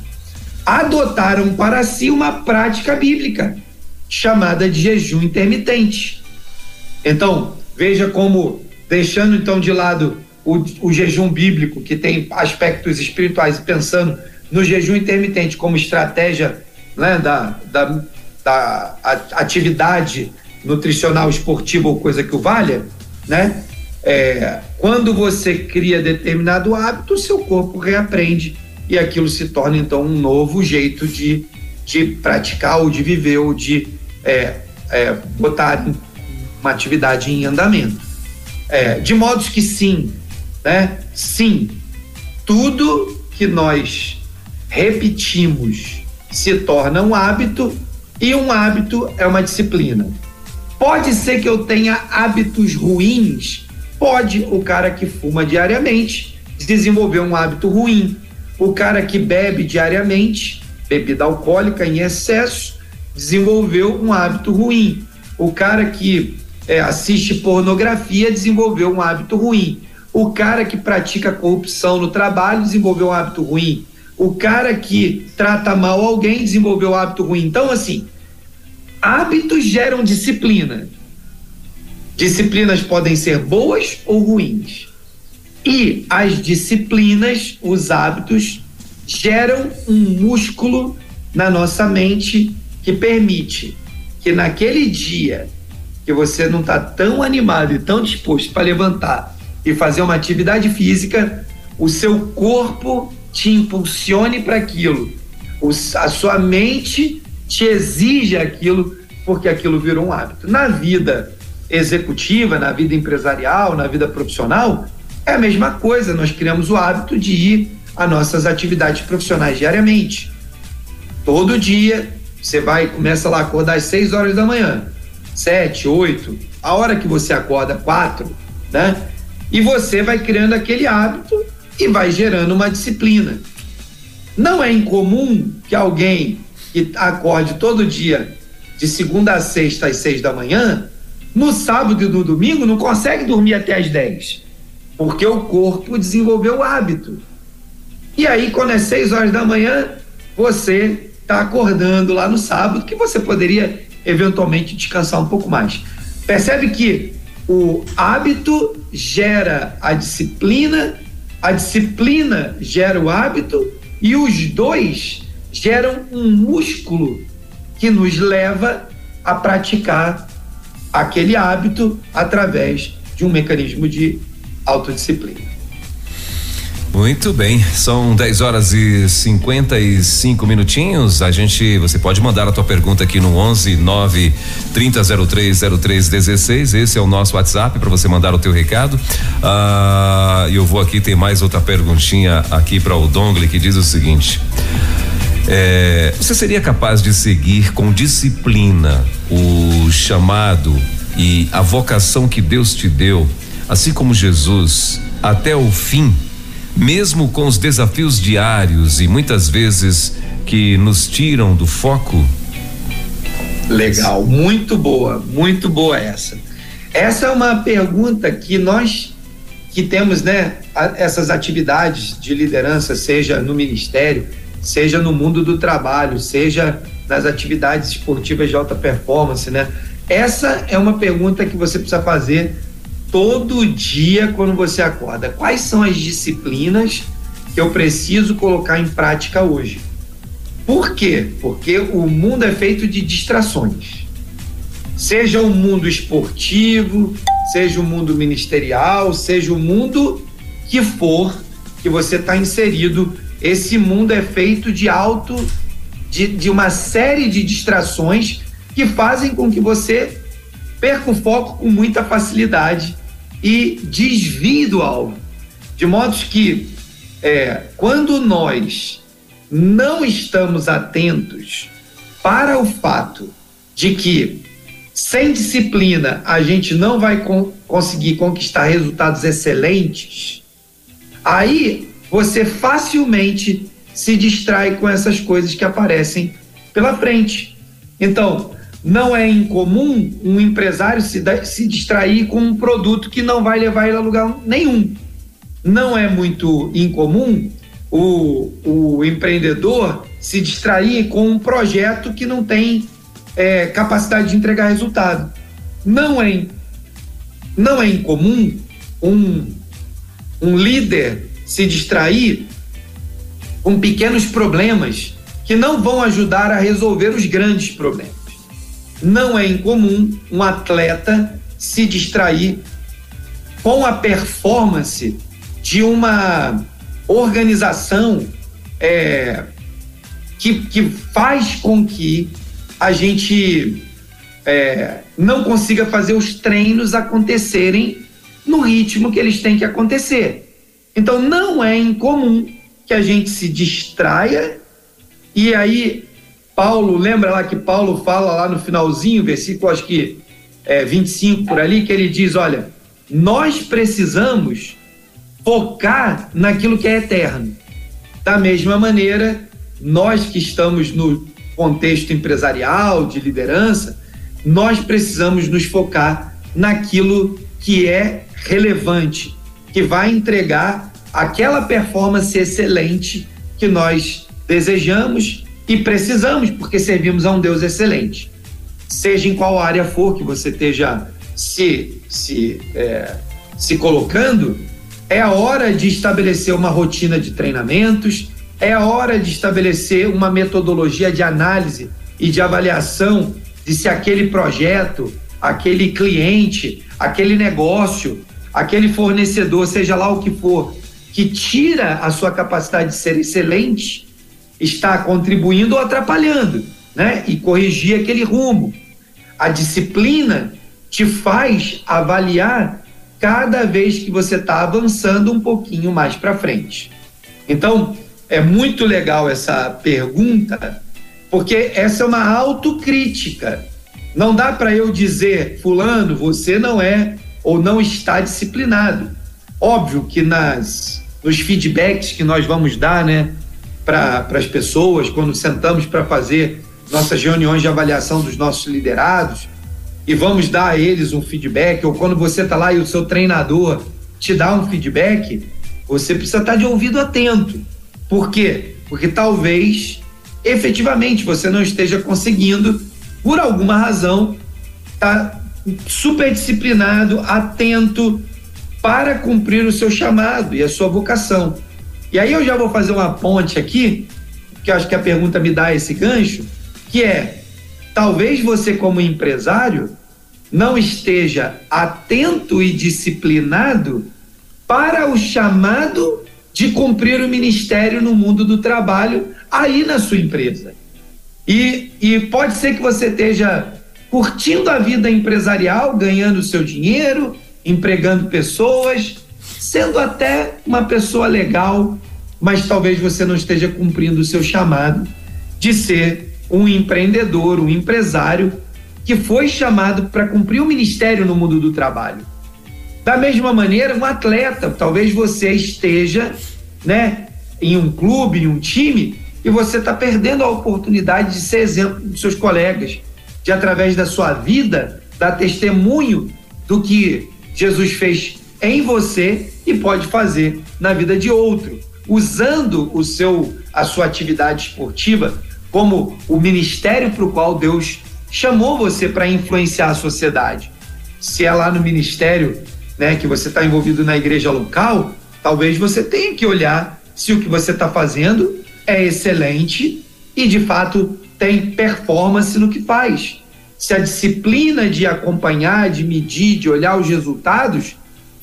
adotaram para si uma prática bíblica chamada de jejum intermitente. Então, veja como deixando então de lado o, o jejum bíblico que tem aspectos espirituais e pensando no jejum intermitente como estratégia né, da, da, da atividade nutricional esportiva ou coisa que o valha, né? É, quando você cria determinado hábito, o seu corpo reaprende e aquilo se torna então um novo jeito de, de praticar ou de viver ou de é, é, botar uma atividade em andamento. É, de modo que sim, né? Sim, tudo que nós repetimos se torna um hábito e um hábito é uma disciplina. Pode ser que eu tenha hábitos ruins, pode o cara que fuma diariamente desenvolveu um hábito ruim. O cara que bebe diariamente, bebida alcoólica em excesso, desenvolveu um hábito ruim. O cara que é, assiste pornografia desenvolveu um hábito ruim. O cara que pratica corrupção no trabalho desenvolveu um hábito ruim. O cara que trata mal alguém desenvolveu um hábito ruim. Então, assim, hábitos geram disciplina. Disciplinas podem ser boas ou ruins. E as disciplinas, os hábitos, geram um músculo na nossa mente que permite que naquele dia que você não está tão animado e tão disposto para levantar e fazer uma atividade física, o seu corpo te impulsione para aquilo, a sua mente te exige aquilo porque aquilo virou um hábito. Na vida executiva, na vida empresarial, na vida profissional, é a mesma coisa. Nós criamos o hábito de ir às nossas atividades profissionais diariamente. Todo dia você vai começa lá a acordar às 6 horas da manhã, 7, 8, a hora que você acorda, 4, né? E você vai criando aquele hábito e vai gerando uma disciplina. Não é incomum que alguém que acorde todo dia de segunda a sexta às seis da manhã, no sábado e no domingo não consegue dormir até às dez, porque o corpo desenvolveu o hábito. E aí, quando é seis horas da manhã, você está acordando lá no sábado, que você poderia eventualmente descansar um pouco mais. Percebe que o hábito gera a disciplina, a disciplina gera o hábito e os dois geram um músculo que nos leva a praticar aquele hábito através de um mecanismo de autodisciplina. Muito bem, são 10 horas e 55 minutinhos. A gente, você pode mandar a tua pergunta aqui no 11 9 3003 0316. Esse é o nosso WhatsApp para você mandar o teu recado. Ah, eu vou aqui tem mais outra perguntinha aqui para o Dongle que diz o seguinte: é, você seria capaz de seguir com disciplina o chamado e a vocação que Deus te deu, assim como Jesus, até o fim? mesmo com os desafios diários e muitas vezes que nos tiram do foco? Legal, muito boa, muito boa essa. Essa é uma pergunta que nós que temos, né, essas atividades de liderança, seja no ministério, seja no mundo do trabalho, seja nas atividades esportivas de alta performance, né? Essa é uma pergunta que você precisa fazer todo dia quando você acorda? Quais são as disciplinas que eu preciso colocar em prática hoje? Por quê? Porque o mundo é feito de distrações. Seja o mundo esportivo, seja o mundo ministerial, seja o mundo que for que você está inserido, esse mundo é feito de alto, de, de uma série de distrações que fazem com que você perca o foco com muita facilidade e desvie do alvo. De modo que, é, quando nós não estamos atentos para o fato de que, sem disciplina, a gente não vai con conseguir conquistar resultados excelentes, aí você facilmente se distrai com essas coisas que aparecem pela frente. Então, não é incomum um empresário se, se distrair com um produto que não vai levar ele a lugar nenhum. Não é muito incomum o, o empreendedor se distrair com um projeto que não tem é, capacidade de entregar resultado. Não é, não é incomum um, um líder se distrair com pequenos problemas que não vão ajudar a resolver os grandes problemas não é incomum um atleta se distrair com a performance de uma organização é, que, que faz com que a gente é, não consiga fazer os treinos acontecerem no ritmo que eles têm que acontecer. Então não é incomum que a gente se distraia e aí Paulo, lembra lá que Paulo fala lá no finalzinho, versículo acho que é, 25 por ali, que ele diz: Olha, nós precisamos focar naquilo que é eterno. Da mesma maneira, nós que estamos no contexto empresarial, de liderança, nós precisamos nos focar naquilo que é relevante, que vai entregar aquela performance excelente que nós desejamos e precisamos, porque servimos a um Deus excelente. Seja em qual área for que você esteja se, se, é, se colocando, é a hora de estabelecer uma rotina de treinamentos, é a hora de estabelecer uma metodologia de análise e de avaliação de se aquele projeto, aquele cliente, aquele negócio, aquele fornecedor, seja lá o que for, que tira a sua capacidade de ser excelente, está contribuindo ou atrapalhando, né? E corrigir aquele rumo. A disciplina te faz avaliar cada vez que você está avançando um pouquinho mais para frente. Então, é muito legal essa pergunta, porque essa é uma autocrítica. Não dá para eu dizer, Fulano, você não é ou não está disciplinado. Óbvio que nas nos feedbacks que nós vamos dar, né, para as pessoas quando sentamos para fazer nossas reuniões de avaliação dos nossos liderados, e vamos dar a eles um feedback, ou quando você está lá e o seu treinador te dá um feedback, você precisa estar tá de ouvido atento. Por quê? Porque talvez efetivamente você não esteja conseguindo, por alguma razão, estar tá super disciplinado, atento para cumprir o seu chamado e a sua vocação. E aí eu já vou fazer uma ponte aqui, que acho que a pergunta me dá esse gancho, que é: talvez você, como empresário, não esteja atento e disciplinado para o chamado de cumprir o ministério no mundo do trabalho aí na sua empresa. E, e pode ser que você esteja curtindo a vida empresarial, ganhando seu dinheiro, empregando pessoas, sendo até uma pessoa legal, mas talvez você não esteja cumprindo o seu chamado de ser um empreendedor, um empresário que foi chamado para cumprir o ministério no mundo do trabalho. Da mesma maneira, um atleta, talvez você esteja, né, em um clube, em um time, e você está perdendo a oportunidade de ser exemplo dos seus colegas, de através da sua vida dar testemunho do que Jesus fez em você e pode fazer na vida de outro, usando o seu a sua atividade esportiva como o ministério para o qual Deus chamou você para influenciar a sociedade. Se é lá no ministério, né, que você está envolvido na igreja local, talvez você tenha que olhar se o que você está fazendo é excelente e de fato tem performance no que faz. Se a disciplina de acompanhar, de medir, de olhar os resultados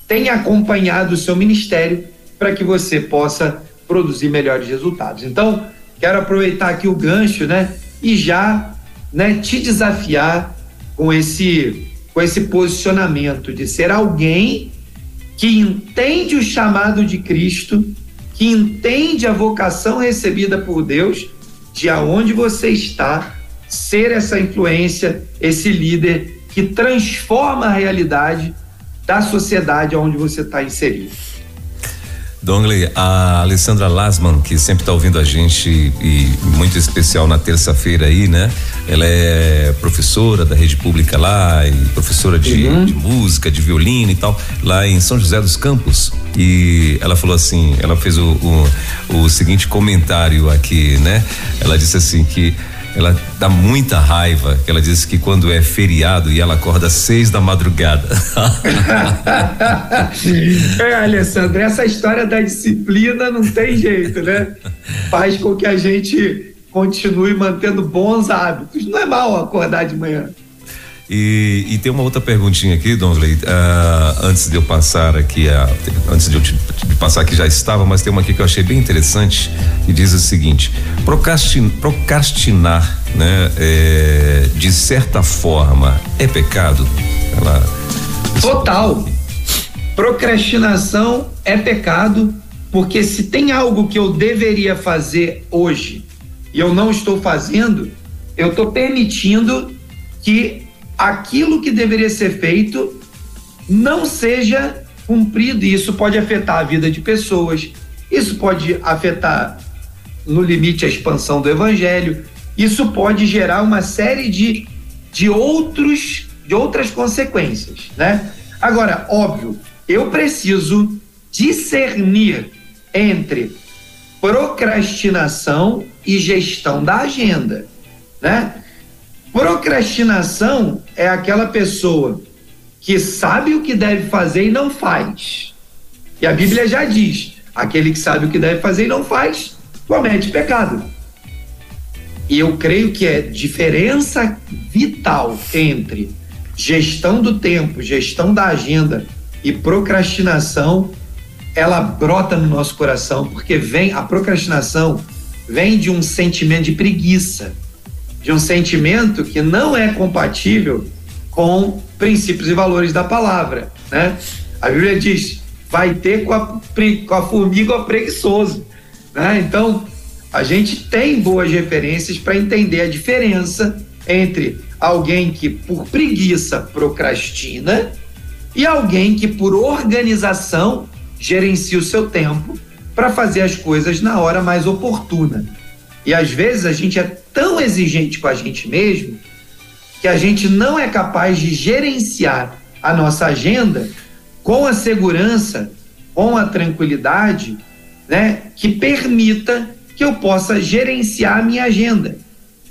tem acompanhado o seu ministério para que você possa produzir melhores resultados. Então, quero aproveitar aqui o gancho, né, e já né, te desafiar com esse, com esse posicionamento de ser alguém que entende o chamado de Cristo, que entende a vocação recebida por Deus, de aonde você está, ser essa influência, esse líder que transforma a realidade da sociedade onde você está inserido. Dongley, a Alessandra Lasman, que sempre está ouvindo a gente e muito especial na terça-feira aí, né? Ela é professora da rede pública lá e professora de, uhum. de, música, de violino e tal, lá em São José dos Campos. E ela falou assim, ela fez o, o, o seguinte comentário aqui, né? Ela disse assim que ela dá muita raiva. Ela diz que quando é feriado e ela acorda às seis da madrugada. é, Alessandro, essa história da disciplina não tem jeito, né? Faz com que a gente continue mantendo bons hábitos. Não é mal acordar de manhã. E, e, tem uma outra perguntinha aqui, Donley, uh, antes de eu passar aqui, a, antes de eu te, de passar que já estava, mas tem uma aqui que eu achei bem interessante, que diz o seguinte: procrastin, procrastinar, né, é, de certa forma, é pecado? Ela, Total. Procrastinação é pecado, porque se tem algo que eu deveria fazer hoje e eu não estou fazendo, eu estou permitindo que aquilo que deveria ser feito não seja cumprido e isso pode afetar a vida de pessoas, isso pode afetar, no limite, a expansão do evangelho, isso pode gerar uma série de, de outros de outras consequências, né? Agora, óbvio, eu preciso discernir entre procrastinação e gestão da agenda, né? Procrastinação é aquela pessoa que sabe o que deve fazer e não faz. E a Bíblia já diz: aquele que sabe o que deve fazer e não faz, comete pecado. E eu creio que é diferença vital entre gestão do tempo, gestão da agenda e procrastinação, ela brota no nosso coração, porque vem a procrastinação vem de um sentimento de preguiça, de um sentimento que não é compatível com princípios e valores da palavra, né? A Bíblia diz: vai ter com a, com a formiga preguiçoso, né? Então, a gente tem boas referências para entender a diferença entre alguém que por preguiça procrastina e alguém que por organização gerencia o seu tempo para fazer as coisas na hora mais oportuna. E às vezes a gente é tão exigente com a gente mesmo que a gente não é capaz de gerenciar a nossa agenda com a segurança, com a tranquilidade, né, que permita que eu possa gerenciar a minha agenda,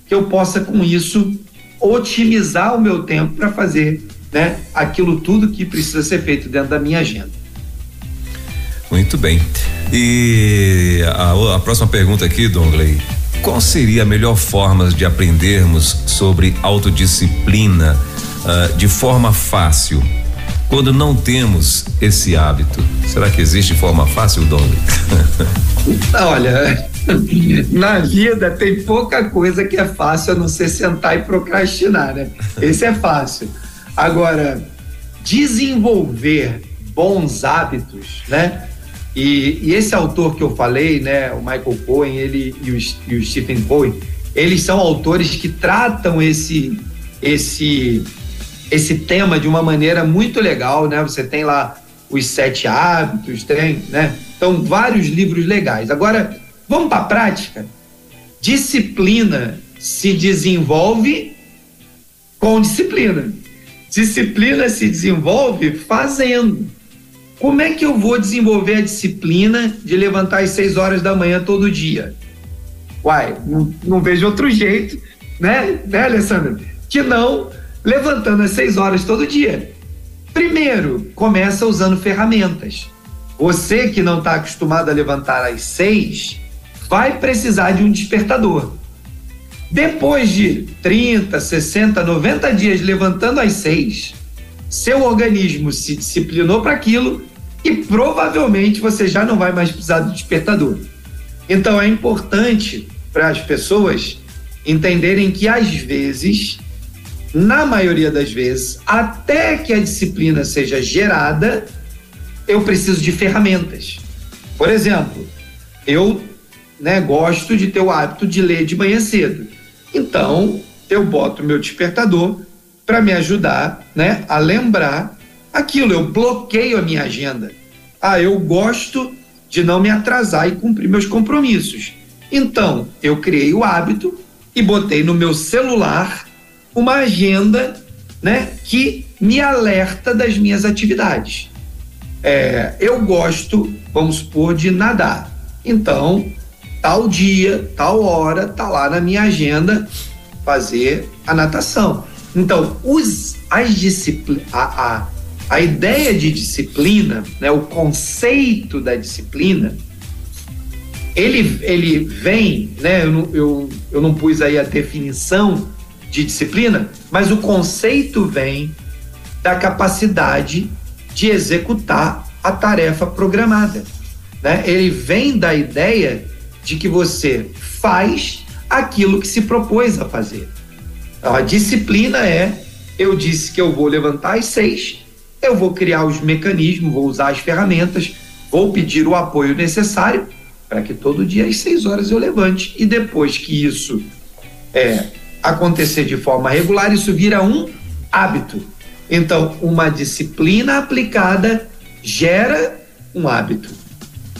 que eu possa com isso otimizar o meu tempo para fazer né, aquilo tudo que precisa ser feito dentro da minha agenda. Muito bem. E a, a próxima pergunta aqui, Dongley. Qual seria a melhor forma de aprendermos sobre autodisciplina uh, de forma fácil? Quando não temos esse hábito, será que existe forma fácil, Dongley? Olha, na vida tem pouca coisa que é fácil a não ser sentar e procrastinar, né? Esse é fácil. Agora, desenvolver bons hábitos, né? E, e, esse autor que eu falei, né, o Michael Cohen, ele e o, e o Stephen Cohen, eles são autores que tratam esse esse esse tema de uma maneira muito legal, né? Você tem lá os sete hábitos, tem, né? Então vários livros legais. Agora Vamos para a prática? Disciplina se desenvolve com disciplina. Disciplina se desenvolve fazendo. Como é que eu vou desenvolver a disciplina de levantar às 6 horas da manhã todo dia? Uai, não, não vejo outro jeito, né, né, Alessandra? Que não levantando às 6 horas todo dia. Primeiro, começa usando ferramentas. Você que não está acostumado a levantar às 6, vai precisar de um despertador. Depois de 30, 60, 90 dias levantando às 6, seu organismo se disciplinou para aquilo e provavelmente você já não vai mais precisar do despertador. Então é importante para as pessoas entenderem que às vezes, na maioria das vezes, até que a disciplina seja gerada, eu preciso de ferramentas. Por exemplo, eu né, gosto de ter o hábito de ler de manhã cedo. Então, eu boto meu despertador para me ajudar né, a lembrar aquilo. Eu bloqueio a minha agenda. Ah, eu gosto de não me atrasar e cumprir meus compromissos. Então, eu criei o hábito e botei no meu celular uma agenda né, que me alerta das minhas atividades. É, eu gosto, vamos supor, de nadar. Então, tal dia, tal hora, tá lá na minha agenda fazer a natação. Então, os, as disciplinas, a, a ideia de disciplina, né, o conceito da disciplina, ele, ele vem, né, eu, não, eu, eu não pus aí a definição de disciplina, mas o conceito vem da capacidade de executar a tarefa programada. Né? Ele vem da ideia de que você faz aquilo que se propôs a fazer. Então, a disciplina é: eu disse que eu vou levantar às seis, eu vou criar os mecanismos, vou usar as ferramentas, vou pedir o apoio necessário para que todo dia às seis horas eu levante. E depois que isso é, acontecer de forma regular, isso vira um hábito. Então, uma disciplina aplicada gera um hábito.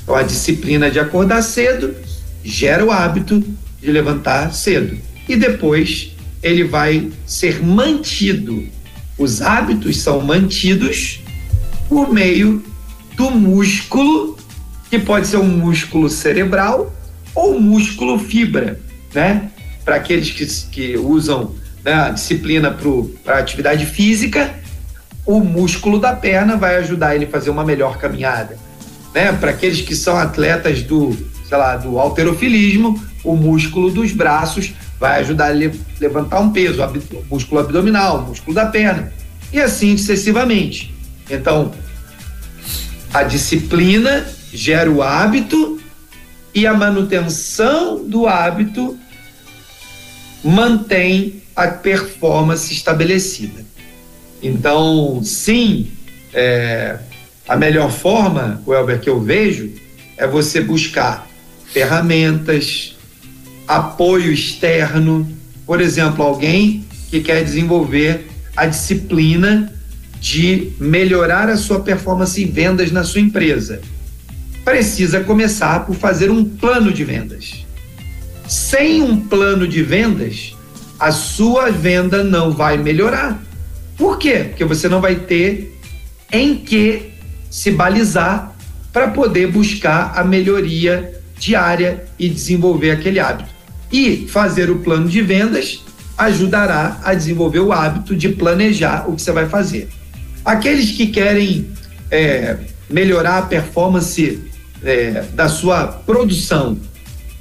Então, a disciplina de acordar cedo gera o hábito de levantar cedo. E depois ele vai ser mantido. Os hábitos são mantidos por meio do músculo, que pode ser um músculo cerebral ou músculo fibra, né? Para aqueles que, que usam né, a disciplina para atividade física, o músculo da perna vai ajudar ele a fazer uma melhor caminhada. Né? Para aqueles que são atletas do, sei lá, do alterofilismo, o músculo dos braços vai ajudar a levantar um peso, músculo abdominal, músculo da perna, e assim sucessivamente. Então, a disciplina gera o hábito e a manutenção do hábito mantém a performance estabelecida. Então, sim, é, a melhor forma, Welber, que eu vejo, é você buscar ferramentas, apoio externo, por exemplo, alguém que quer desenvolver a disciplina de melhorar a sua performance em vendas na sua empresa. Precisa começar por fazer um plano de vendas. Sem um plano de vendas, a sua venda não vai melhorar. Por quê? Porque você não vai ter em que se balizar para poder buscar a melhoria diária e desenvolver aquele hábito. E fazer o plano de vendas ajudará a desenvolver o hábito de planejar o que você vai fazer. Aqueles que querem é, melhorar a performance é, da sua produção,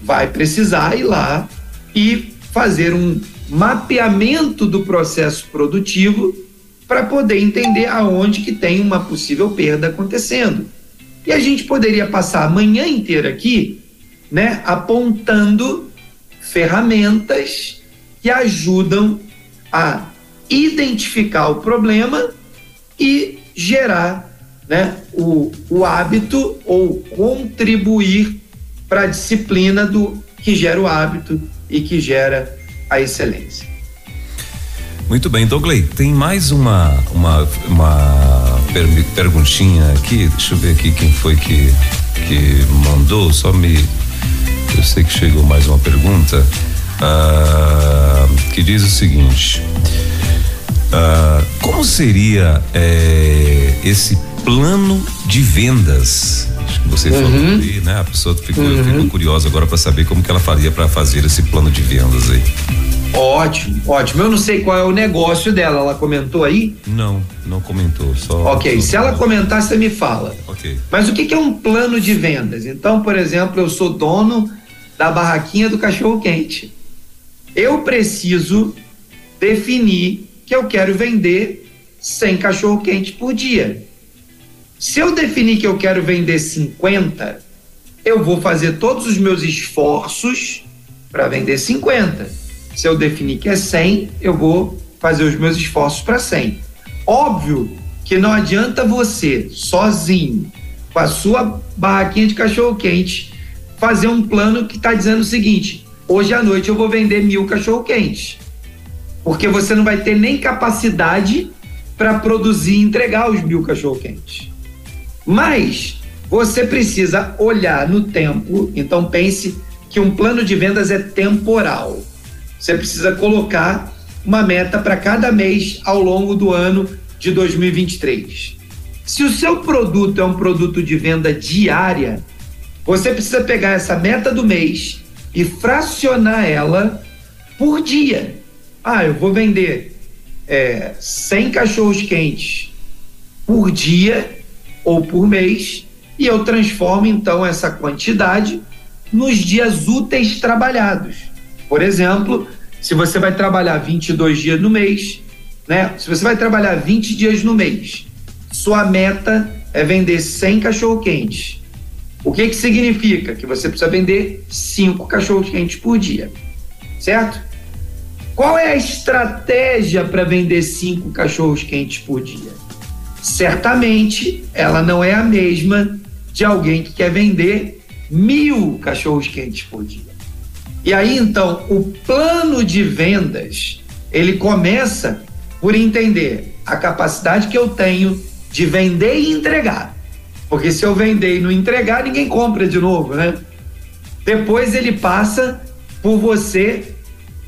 vai precisar ir lá e fazer um mapeamento do processo produtivo para poder entender aonde que tem uma possível perda acontecendo. E a gente poderia passar a manhã inteira aqui, né, apontando ferramentas que ajudam a identificar o problema e gerar né, o, o hábito ou contribuir para a disciplina do que gera o hábito e que gera a excelência. Muito bem, Douglas, tem mais uma uma, uma per perguntinha aqui, deixa eu ver aqui quem foi que que mandou, só me eu sei que chegou mais uma pergunta ah, que diz o seguinte: ah, como seria eh, esse plano de vendas? Acho que você uhum. falou aí, né? A pessoa ficou, uhum. ficou curiosa agora para saber como que ela faria para fazer esse plano de vendas aí. Ótimo, ótimo. Eu não sei qual é o negócio dela. Ela comentou aí? Não, não comentou. Só. Ok, só se ela comentar, você me fala. Ok. Mas o que, que é um plano de vendas? Então, por exemplo, eu sou dono da barraquinha do cachorro quente eu preciso definir que eu quero vender 100 cachorro quente por dia. Se eu definir que eu quero vender 50, eu vou fazer todos os meus esforços para vender 50. Se eu definir que é 100, eu vou fazer os meus esforços para 100. Óbvio que não adianta você, sozinho, com a sua barraquinha de cachorro quente, fazer um plano que está dizendo o seguinte: hoje à noite eu vou vender mil cachorro-quentes. Porque você não vai ter nem capacidade para produzir e entregar os mil cachorro-quentes. Mas você precisa olhar no tempo, então pense que um plano de vendas é temporal. Você precisa colocar uma meta para cada mês ao longo do ano de 2023. Se o seu produto é um produto de venda diária, você precisa pegar essa meta do mês e fracionar ela por dia. Ah, eu vou vender é, 100 cachorros quentes por dia ou por mês e eu transformo então essa quantidade nos dias úteis trabalhados. Por exemplo, se você vai trabalhar 22 dias no mês, né? Se você vai trabalhar 20 dias no mês, sua meta é vender 100 cachorro quentes o que que significa? Que você precisa vender cinco cachorros quentes por dia, certo? Qual é a estratégia para vender cinco cachorros quentes por dia? Certamente ela não é a mesma de alguém que quer vender mil cachorros quentes por dia. E aí então o plano de vendas ele começa por entender a capacidade que eu tenho de vender e entregar. Porque se eu vender e não entregar, ninguém compra de novo, né? Depois ele passa por você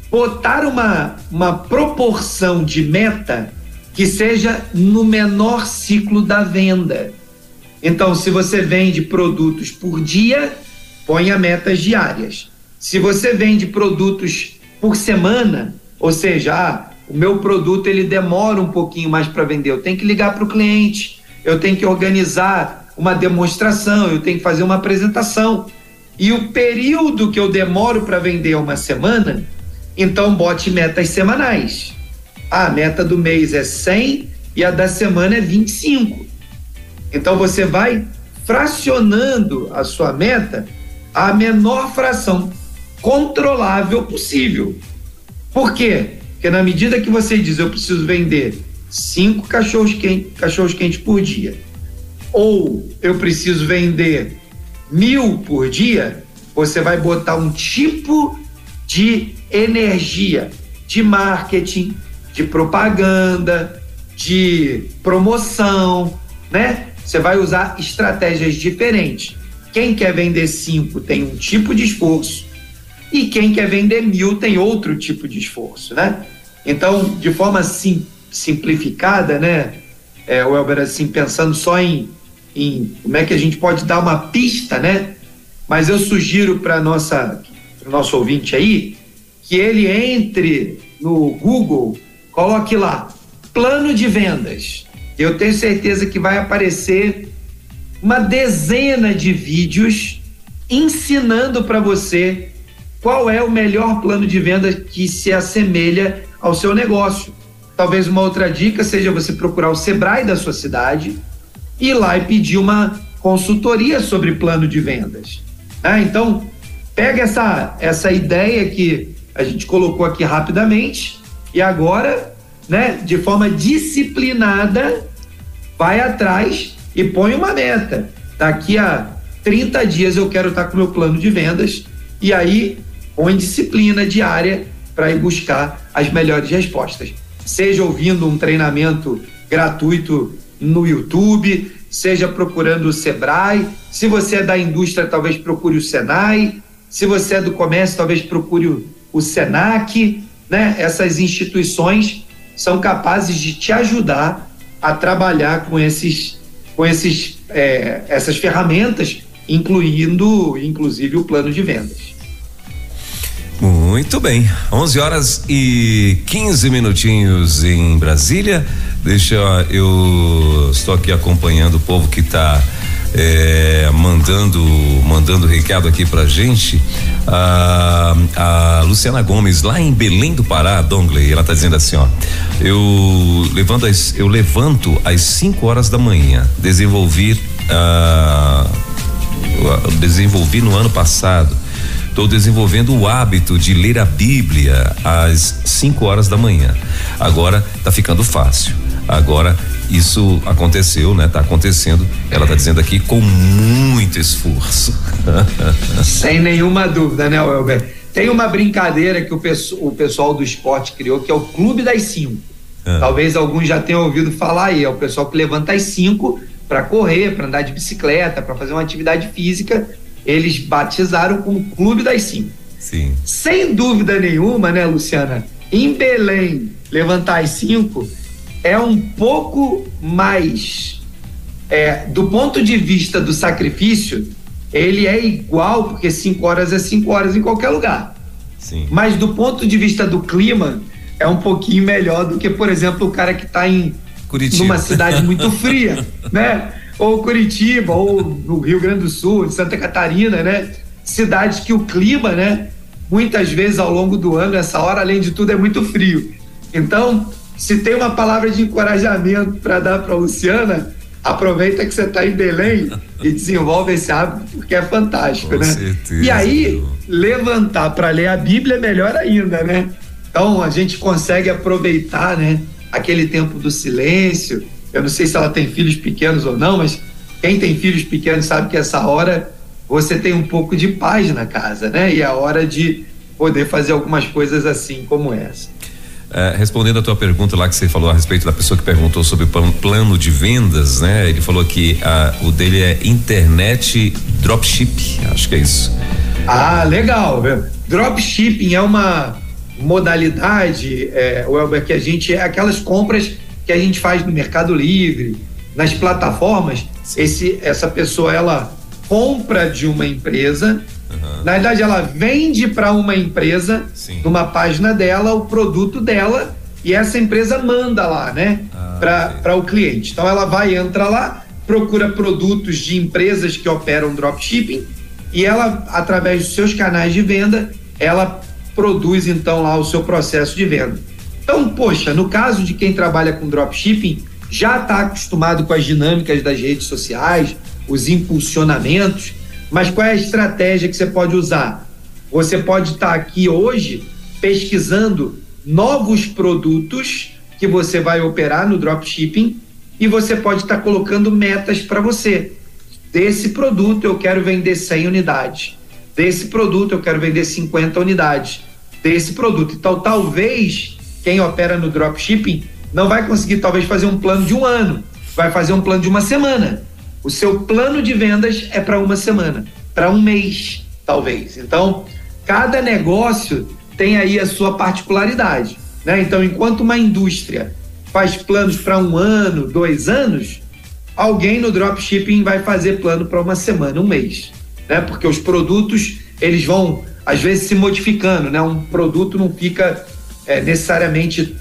botar uma, uma proporção de meta que seja no menor ciclo da venda. Então, se você vende produtos por dia, ponha metas diárias. Se você vende produtos por semana, ou seja, ah, o meu produto ele demora um pouquinho mais para vender, eu tenho que ligar para o cliente, eu tenho que organizar uma demonstração, eu tenho que fazer uma apresentação. E o período que eu demoro para vender é uma semana, então bote metas semanais. A meta do mês é 100 e a da semana é 25. Então você vai fracionando a sua meta a menor fração controlável possível. Por quê? Porque na medida que você diz eu preciso vender cinco cachorros quentes, cachorros quentes por dia, ou eu preciso vender mil por dia, você vai botar um tipo de energia, de marketing, de propaganda, de promoção, né? Você vai usar estratégias diferentes. Quem quer vender cinco tem um tipo de esforço e quem quer vender mil tem outro tipo de esforço, né? Então, de forma sim, simplificada, né, é, o Elber, assim, pensando só em, em como é que a gente pode dar uma pista, né? Mas eu sugiro para nossa nosso ouvinte aí que ele entre no Google, coloque lá plano de vendas. Eu tenho certeza que vai aparecer uma dezena de vídeos ensinando para você qual é o melhor plano de venda que se assemelha ao seu negócio. Talvez uma outra dica seja você procurar o Sebrae da sua cidade, ir lá e pedir uma consultoria sobre plano de vendas. Ah, então, pega essa, essa ideia que a gente colocou aqui rapidamente e agora, né, de forma disciplinada, vai atrás e põe uma meta. Daqui a 30 dias eu quero estar com meu plano de vendas e aí põe disciplina diária para ir buscar as melhores respostas. Seja ouvindo um treinamento gratuito no YouTube, seja procurando o Sebrae. Se você é da indústria, talvez procure o Senai. Se você é do comércio, talvez procure o, Senac. Né? Essas instituições são capazes de te ajudar a trabalhar com esses, com esses, é, essas ferramentas, incluindo, inclusive, o plano de vendas. Muito bem, 11 horas e 15 minutinhos em Brasília. Deixa eu estou aqui acompanhando o povo que está é, mandando mandando recado aqui pra gente. A, a, Luciana Gomes, lá em Belém do Pará, Dongley, ela tá dizendo assim, ó. Eu levanto as, eu levanto às 5 horas da manhã. Desenvolvi uh, desenvolvi no ano passado Estou desenvolvendo o hábito de ler a Bíblia às 5 horas da manhã. Agora tá ficando fácil. Agora isso aconteceu, né? Tá acontecendo. Ela tá dizendo aqui com muito esforço. Sem nenhuma dúvida, né, Welber? Tem uma brincadeira que o, o pessoal do esporte criou, que é o Clube das Cinco. Ah. Talvez alguns já tenham ouvido falar aí. É o pessoal que levanta às cinco para correr, para andar de bicicleta, para fazer uma atividade física eles batizaram como Clube das Cinco. Sim. Sem dúvida nenhuma, né, Luciana? Em Belém, levantar as cinco é um pouco mais. É, do ponto de vista do sacrifício, ele é igual, porque cinco horas é cinco horas em qualquer lugar. Sim. Mas do ponto de vista do clima, é um pouquinho melhor do que, por exemplo, o cara que está em Curitiba. numa cidade muito fria, né? Ou Curitiba, ou no Rio Grande do Sul, Santa Catarina, né? Cidades que o clima, né? Muitas vezes ao longo do ano, essa hora, além de tudo, é muito frio. Então, se tem uma palavra de encorajamento para dar para Luciana, aproveita que você está em Belém e desenvolve esse hábito, porque é fantástico, Com né? Certeza. E aí, levantar para ler a Bíblia é melhor ainda, né? Então, a gente consegue aproveitar, né? Aquele tempo do silêncio, eu não sei se ela tem filhos pequenos ou não, mas quem tem filhos pequenos sabe que essa hora você tem um pouco de paz na casa, né? E é a hora de poder fazer algumas coisas assim como essa. É, respondendo a tua pergunta lá que você falou a respeito da pessoa que perguntou sobre o plano de vendas, né? Ele falou que o dele é internet dropship, acho que é isso. Ah, legal. Dropshipping é uma modalidade, é, Welber, que a gente é aquelas compras que a gente faz no Mercado Livre, nas plataformas. Esse, essa pessoa ela compra de uma empresa Uhum. Na verdade, ela vende para uma empresa, Sim. numa página dela, o produto dela, e essa empresa manda lá, né? Ah, para o cliente. Então ela vai, entra lá, procura produtos de empresas que operam dropshipping e ela, através dos seus canais de venda, ela produz então lá o seu processo de venda. Então, poxa, no caso de quem trabalha com dropshipping, já está acostumado com as dinâmicas das redes sociais, os impulsionamentos, mas qual é a estratégia que você pode usar? Você pode estar aqui hoje pesquisando novos produtos que você vai operar no dropshipping e você pode estar colocando metas para você. Desse produto eu quero vender 100 unidades. Desse produto eu quero vender 50 unidades. Desse produto. Então, talvez quem opera no dropshipping não vai conseguir talvez fazer um plano de um ano, vai fazer um plano de uma semana. O seu plano de vendas é para uma semana, para um mês, talvez. Então, cada negócio tem aí a sua particularidade. Né? Então, enquanto uma indústria faz planos para um ano, dois anos, alguém no dropshipping vai fazer plano para uma semana, um mês. Né? Porque os produtos eles vão, às vezes, se modificando. Né? Um produto não fica é, necessariamente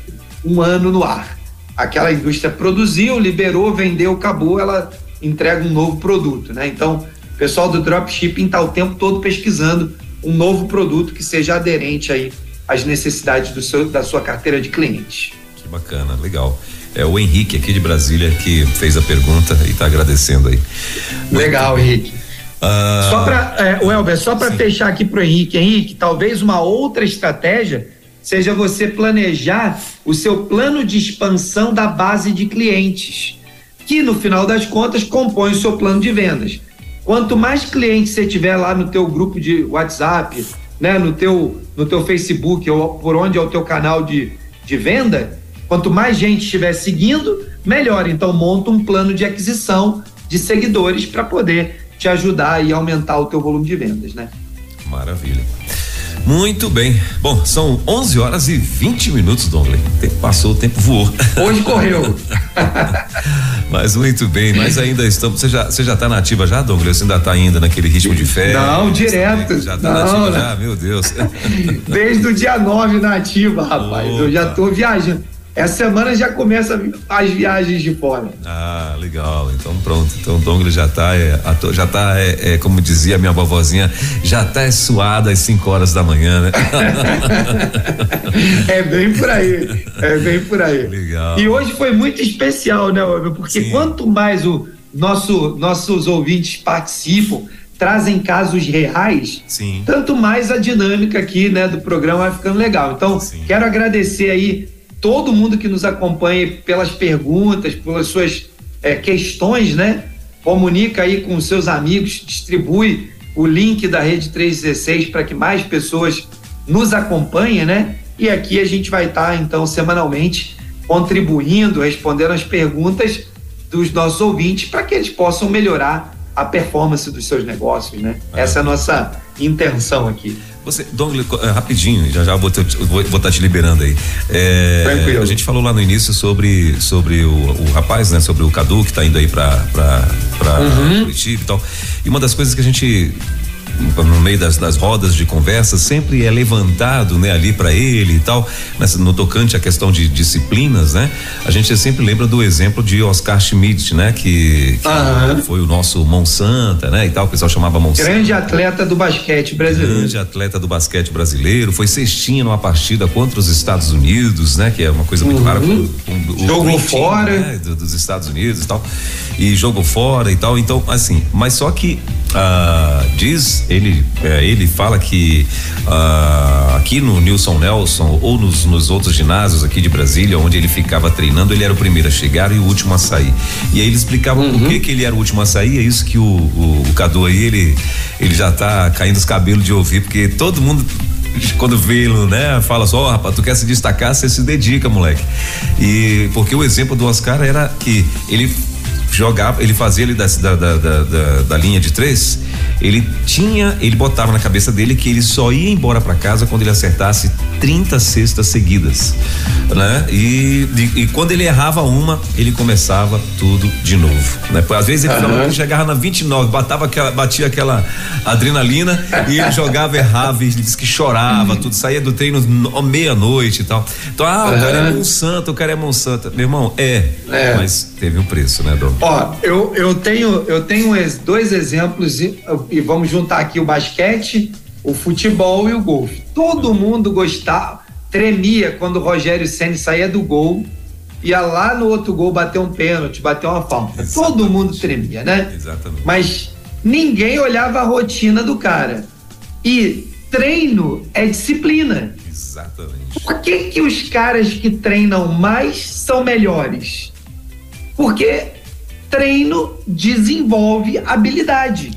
um ano no ar. Aquela indústria produziu, liberou, vendeu, acabou, ela entrega um novo produto, né? Então, o pessoal do dropshipping está o tempo todo pesquisando um novo produto que seja aderente aí às necessidades do seu, da sua carteira de clientes. Que bacana, legal. É o Henrique aqui de Brasília que fez a pergunta e está agradecendo aí. Legal, Henrique. Uh... Só para, é, Elber, só para fechar aqui para o Henrique, Henrique, talvez uma outra estratégia seja você planejar o seu plano de expansão da base de clientes que no final das contas compõe o seu plano de vendas. Quanto mais clientes você tiver lá no teu grupo de WhatsApp, né, no teu no teu Facebook ou por onde é o teu canal de, de venda, quanto mais gente estiver seguindo, melhor. Então monta um plano de aquisição de seguidores para poder te ajudar e aumentar o teu volume de vendas, né? Maravilha. Muito bem. Bom, são 11 horas e 20 minutos, tempo passou, o tempo voou. Hoje correu. mas muito bem, mas ainda estamos. Você já, você já tá nativa já, Douglas? Você ainda tá ainda naquele ritmo de férias? Não, direto. Já tá não, nativa já, meu Deus. Desde o dia 9 nativa, rapaz. Opa. Eu já tô viajando. Essa semana já começa as viagens de fora. Ah, legal. Então pronto. Então o Douglas já tá, é, já tá, é, é, como dizia minha vovozinha, já tá é suada às 5 horas da manhã, né? é bem por aí. É bem por aí. Legal. E hoje foi muito especial, né, Porque Sim. quanto mais o nosso, nossos ouvintes participam, trazem casos reais, Sim. tanto mais a dinâmica aqui, né, do programa vai ficando legal. Então, Sim. quero agradecer aí todo mundo que nos acompanha pelas perguntas, pelas suas é, questões, né? Comunica aí com seus amigos, distribui o link da Rede 316 para que mais pessoas nos acompanhem, né? E aqui a gente vai estar, tá, então, semanalmente contribuindo, respondendo as perguntas dos nossos ouvintes para que eles possam melhorar a performance dos seus negócios, né? Essa é a nossa intenção aqui. Você, Douglas, eh, rapidinho, já já vou estar vou, vou tá te liberando aí. É, Tranquilo. A gente falou lá no início sobre, sobre o, o rapaz, né? Sobre o Cadu que está indo aí para uhum. Curitiba e tal. E uma das coisas que a gente no meio das, das rodas de conversa sempre é levantado, né, ali para ele e tal, nessa, no tocante à questão de disciplinas, né? A gente sempre lembra do exemplo de Oscar Schmidt, né, que, que foi o nosso Monsanta, né, e tal, o pessoal chamava Monsanta. Grande atleta do basquete brasileiro. Grande atleta do basquete brasileiro, foi cestinha numa partida contra os Estados Unidos, né, que é uma coisa muito uhum. com, com, Jogou fora né, do, dos Estados Unidos e tal. E jogou fora e tal, então assim, mas só que ah, diz ele é, ele fala que ah, aqui no Nilson Nelson ou nos, nos outros ginásios aqui de Brasília onde ele ficava treinando ele era o primeiro a chegar e o último a sair e aí ele explicava uhum. por que que ele era o último a sair é isso que o, o, o Cadu aí ele ele já tá caindo os cabelos de ouvir porque todo mundo quando vê né, fala só, oh, rapaz, tu quer se destacar, você se dedica, moleque. E porque o exemplo do Oscar era que ele jogava, ele fazia ele da, da, da, da, da linha de três, ele tinha, ele botava na cabeça dele que ele só ia embora para casa quando ele acertasse 30 cestas seguidas, né? E, e, e, quando ele errava uma, ele começava tudo de novo, né? Às vezes ele uhum. chegava na 29, batava aquela, batia aquela adrenalina e ele jogava, errava, e ele disse que chorava, uhum. tudo, saía do treino meia-noite e tal. Então, ah, uhum. o cara é Monsanto, o cara é Monsanto. Meu irmão, é, é. mas teve um preço, né, Dom? Ó, eu, eu tenho, eu tenho dois exemplos e, e vamos juntar aqui o basquete, o futebol e o golfe. Todo mundo gostava, tremia quando o Rogério Senna saía do gol, ia lá no outro gol bater um pênalti, bater uma falta. Exatamente. Todo mundo tremia, né? Exatamente. Mas ninguém olhava a rotina do cara. E treino é disciplina. Exatamente. Por que, que os caras que treinam mais são melhores? Porque treino desenvolve habilidade.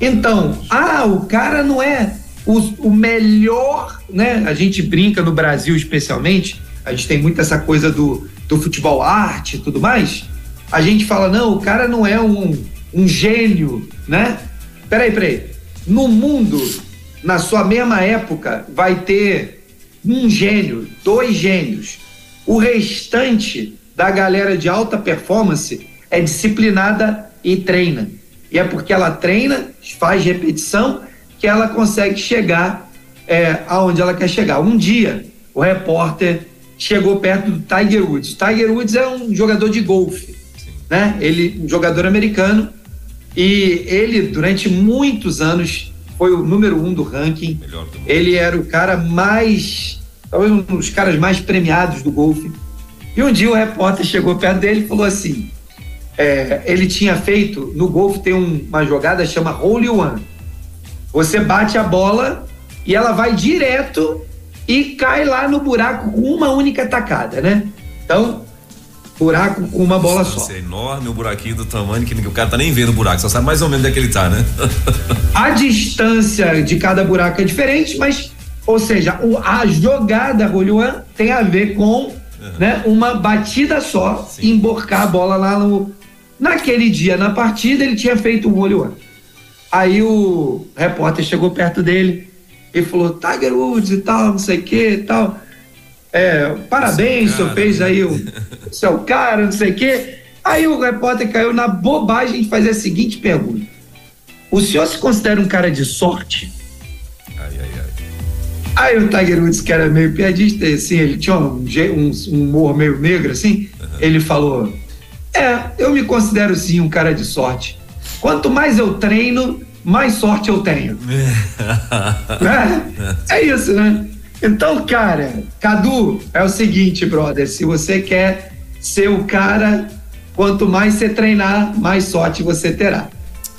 Então, ah, o cara não é o, o melhor, né? A gente brinca no Brasil especialmente, a gente tem muito essa coisa do, do futebol arte e tudo mais. A gente fala, não, o cara não é um, um gênio, né? Peraí, peraí. No mundo, na sua mesma época, vai ter um gênio, dois gênios. O restante da galera de alta performance é disciplinada e treina. E é porque ela treina, faz repetição, que ela consegue chegar é, aonde ela quer chegar. Um dia, o repórter chegou perto do Tiger Woods. Tiger Woods é um jogador de golfe, né? Ele, um jogador americano, e ele, durante muitos anos, foi o número um do ranking. Ele era o cara mais, talvez um dos caras mais premiados do golfe. E um dia o repórter chegou perto dele e falou assim: é, ele tinha feito, no golfe tem um, uma jogada chama hole one. Você bate a bola e ela vai direto e cai lá no buraco com uma única tacada, né? Então, buraco com uma bola Nossa, só. É enorme o buraquinho do tamanho que o cara tá nem vendo o buraco, só sabe mais ou menos onde é que ele tá, né? a distância de cada buraco é diferente, mas, ou seja, o, a jogada hole one tem a ver com uhum. né, uma batida só, Sim. emborcar a bola lá no, Naquele dia, na partida, ele tinha feito um olho one. Aí o repórter chegou perto dele e falou: Tiger Woods e tal, não sei o que e tal. É, parabéns, o senhor fez aí o, o seu cara, não sei o quê. Aí o repórter caiu na bobagem de fazer a seguinte pergunta: O senhor se considera um cara de sorte? Ai, ai, ai. Aí o Tiger Woods, que era meio piadista, assim, ele tinha um, um, um humor meio negro, assim, uhum. ele falou: é, eu me considero sim um cara de sorte. Quanto mais eu treino, mais sorte eu tenho. é, é isso, né? Então, cara, Cadu, é o seguinte, brother: se você quer ser o cara, quanto mais você treinar, mais sorte você terá.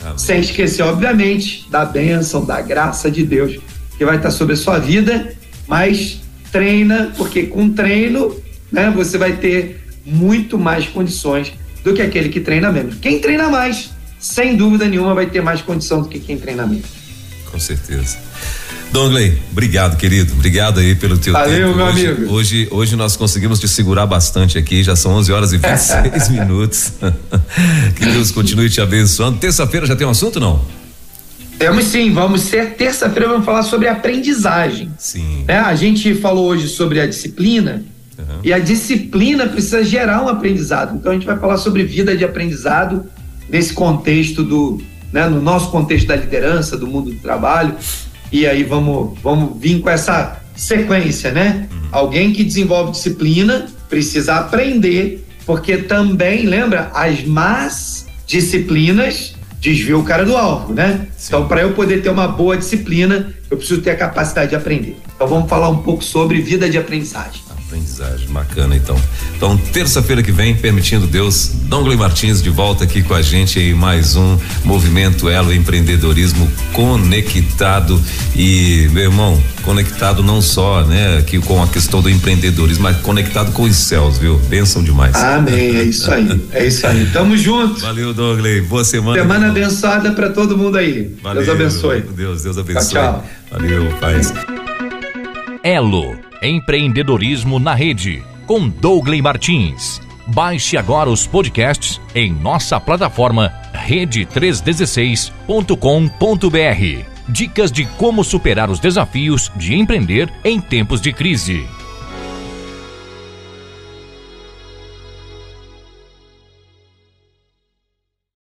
Amém. Sem esquecer, obviamente, da bênção, da graça de Deus que vai estar sobre a sua vida, mas treina, porque com treino, né, você vai ter muito mais condições do que aquele que treina menos. Quem treina mais, sem dúvida nenhuma, vai ter mais condição do que quem treina menos. Com certeza. Dongley, obrigado, querido. Obrigado aí pelo teu Valeu, tempo. meu hoje, amigo. Hoje, hoje nós conseguimos te segurar bastante aqui, já são 11 horas e 26 minutos. que Deus continue te abençoando. Terça-feira já tem um assunto, não? Temos sim, vamos ser terça-feira, vamos falar sobre aprendizagem. Sim. É, a gente falou hoje sobre a disciplina, Uhum. E a disciplina precisa gerar um aprendizado. Então a gente vai falar sobre vida de aprendizado nesse contexto do, né, no nosso contexto da liderança, do mundo do trabalho. E aí vamos, vamos vir com essa sequência, né? Uhum. Alguém que desenvolve disciplina precisa aprender, porque também, lembra, as más disciplinas desviam o cara do alvo, né? Sim. Então, para eu poder ter uma boa disciplina, eu preciso ter a capacidade de aprender. Então, vamos falar um pouco sobre vida de aprendizagem. Aprendizagem, bacana então. Então, terça-feira que vem, permitindo Deus, Dongley Martins de volta aqui com a gente em mais um Movimento Elo Empreendedorismo conectado e, meu irmão, conectado não só, né, aqui com a questão do empreendedorismo, mas conectado com os céus, viu? Bênção demais. Amém, é isso aí, é isso aí. Tamo junto. Valeu, Dongley, boa semana. Semana abençoada para todo mundo aí. Valeu, Deus abençoe. Deus, Deus abençoe. Tchau, tchau. Valeu, paz. Elo, empreendedorismo na rede, com Douglas Martins. Baixe agora os podcasts em nossa plataforma rede316.com.br. Dicas de como superar os desafios de empreender em tempos de crise.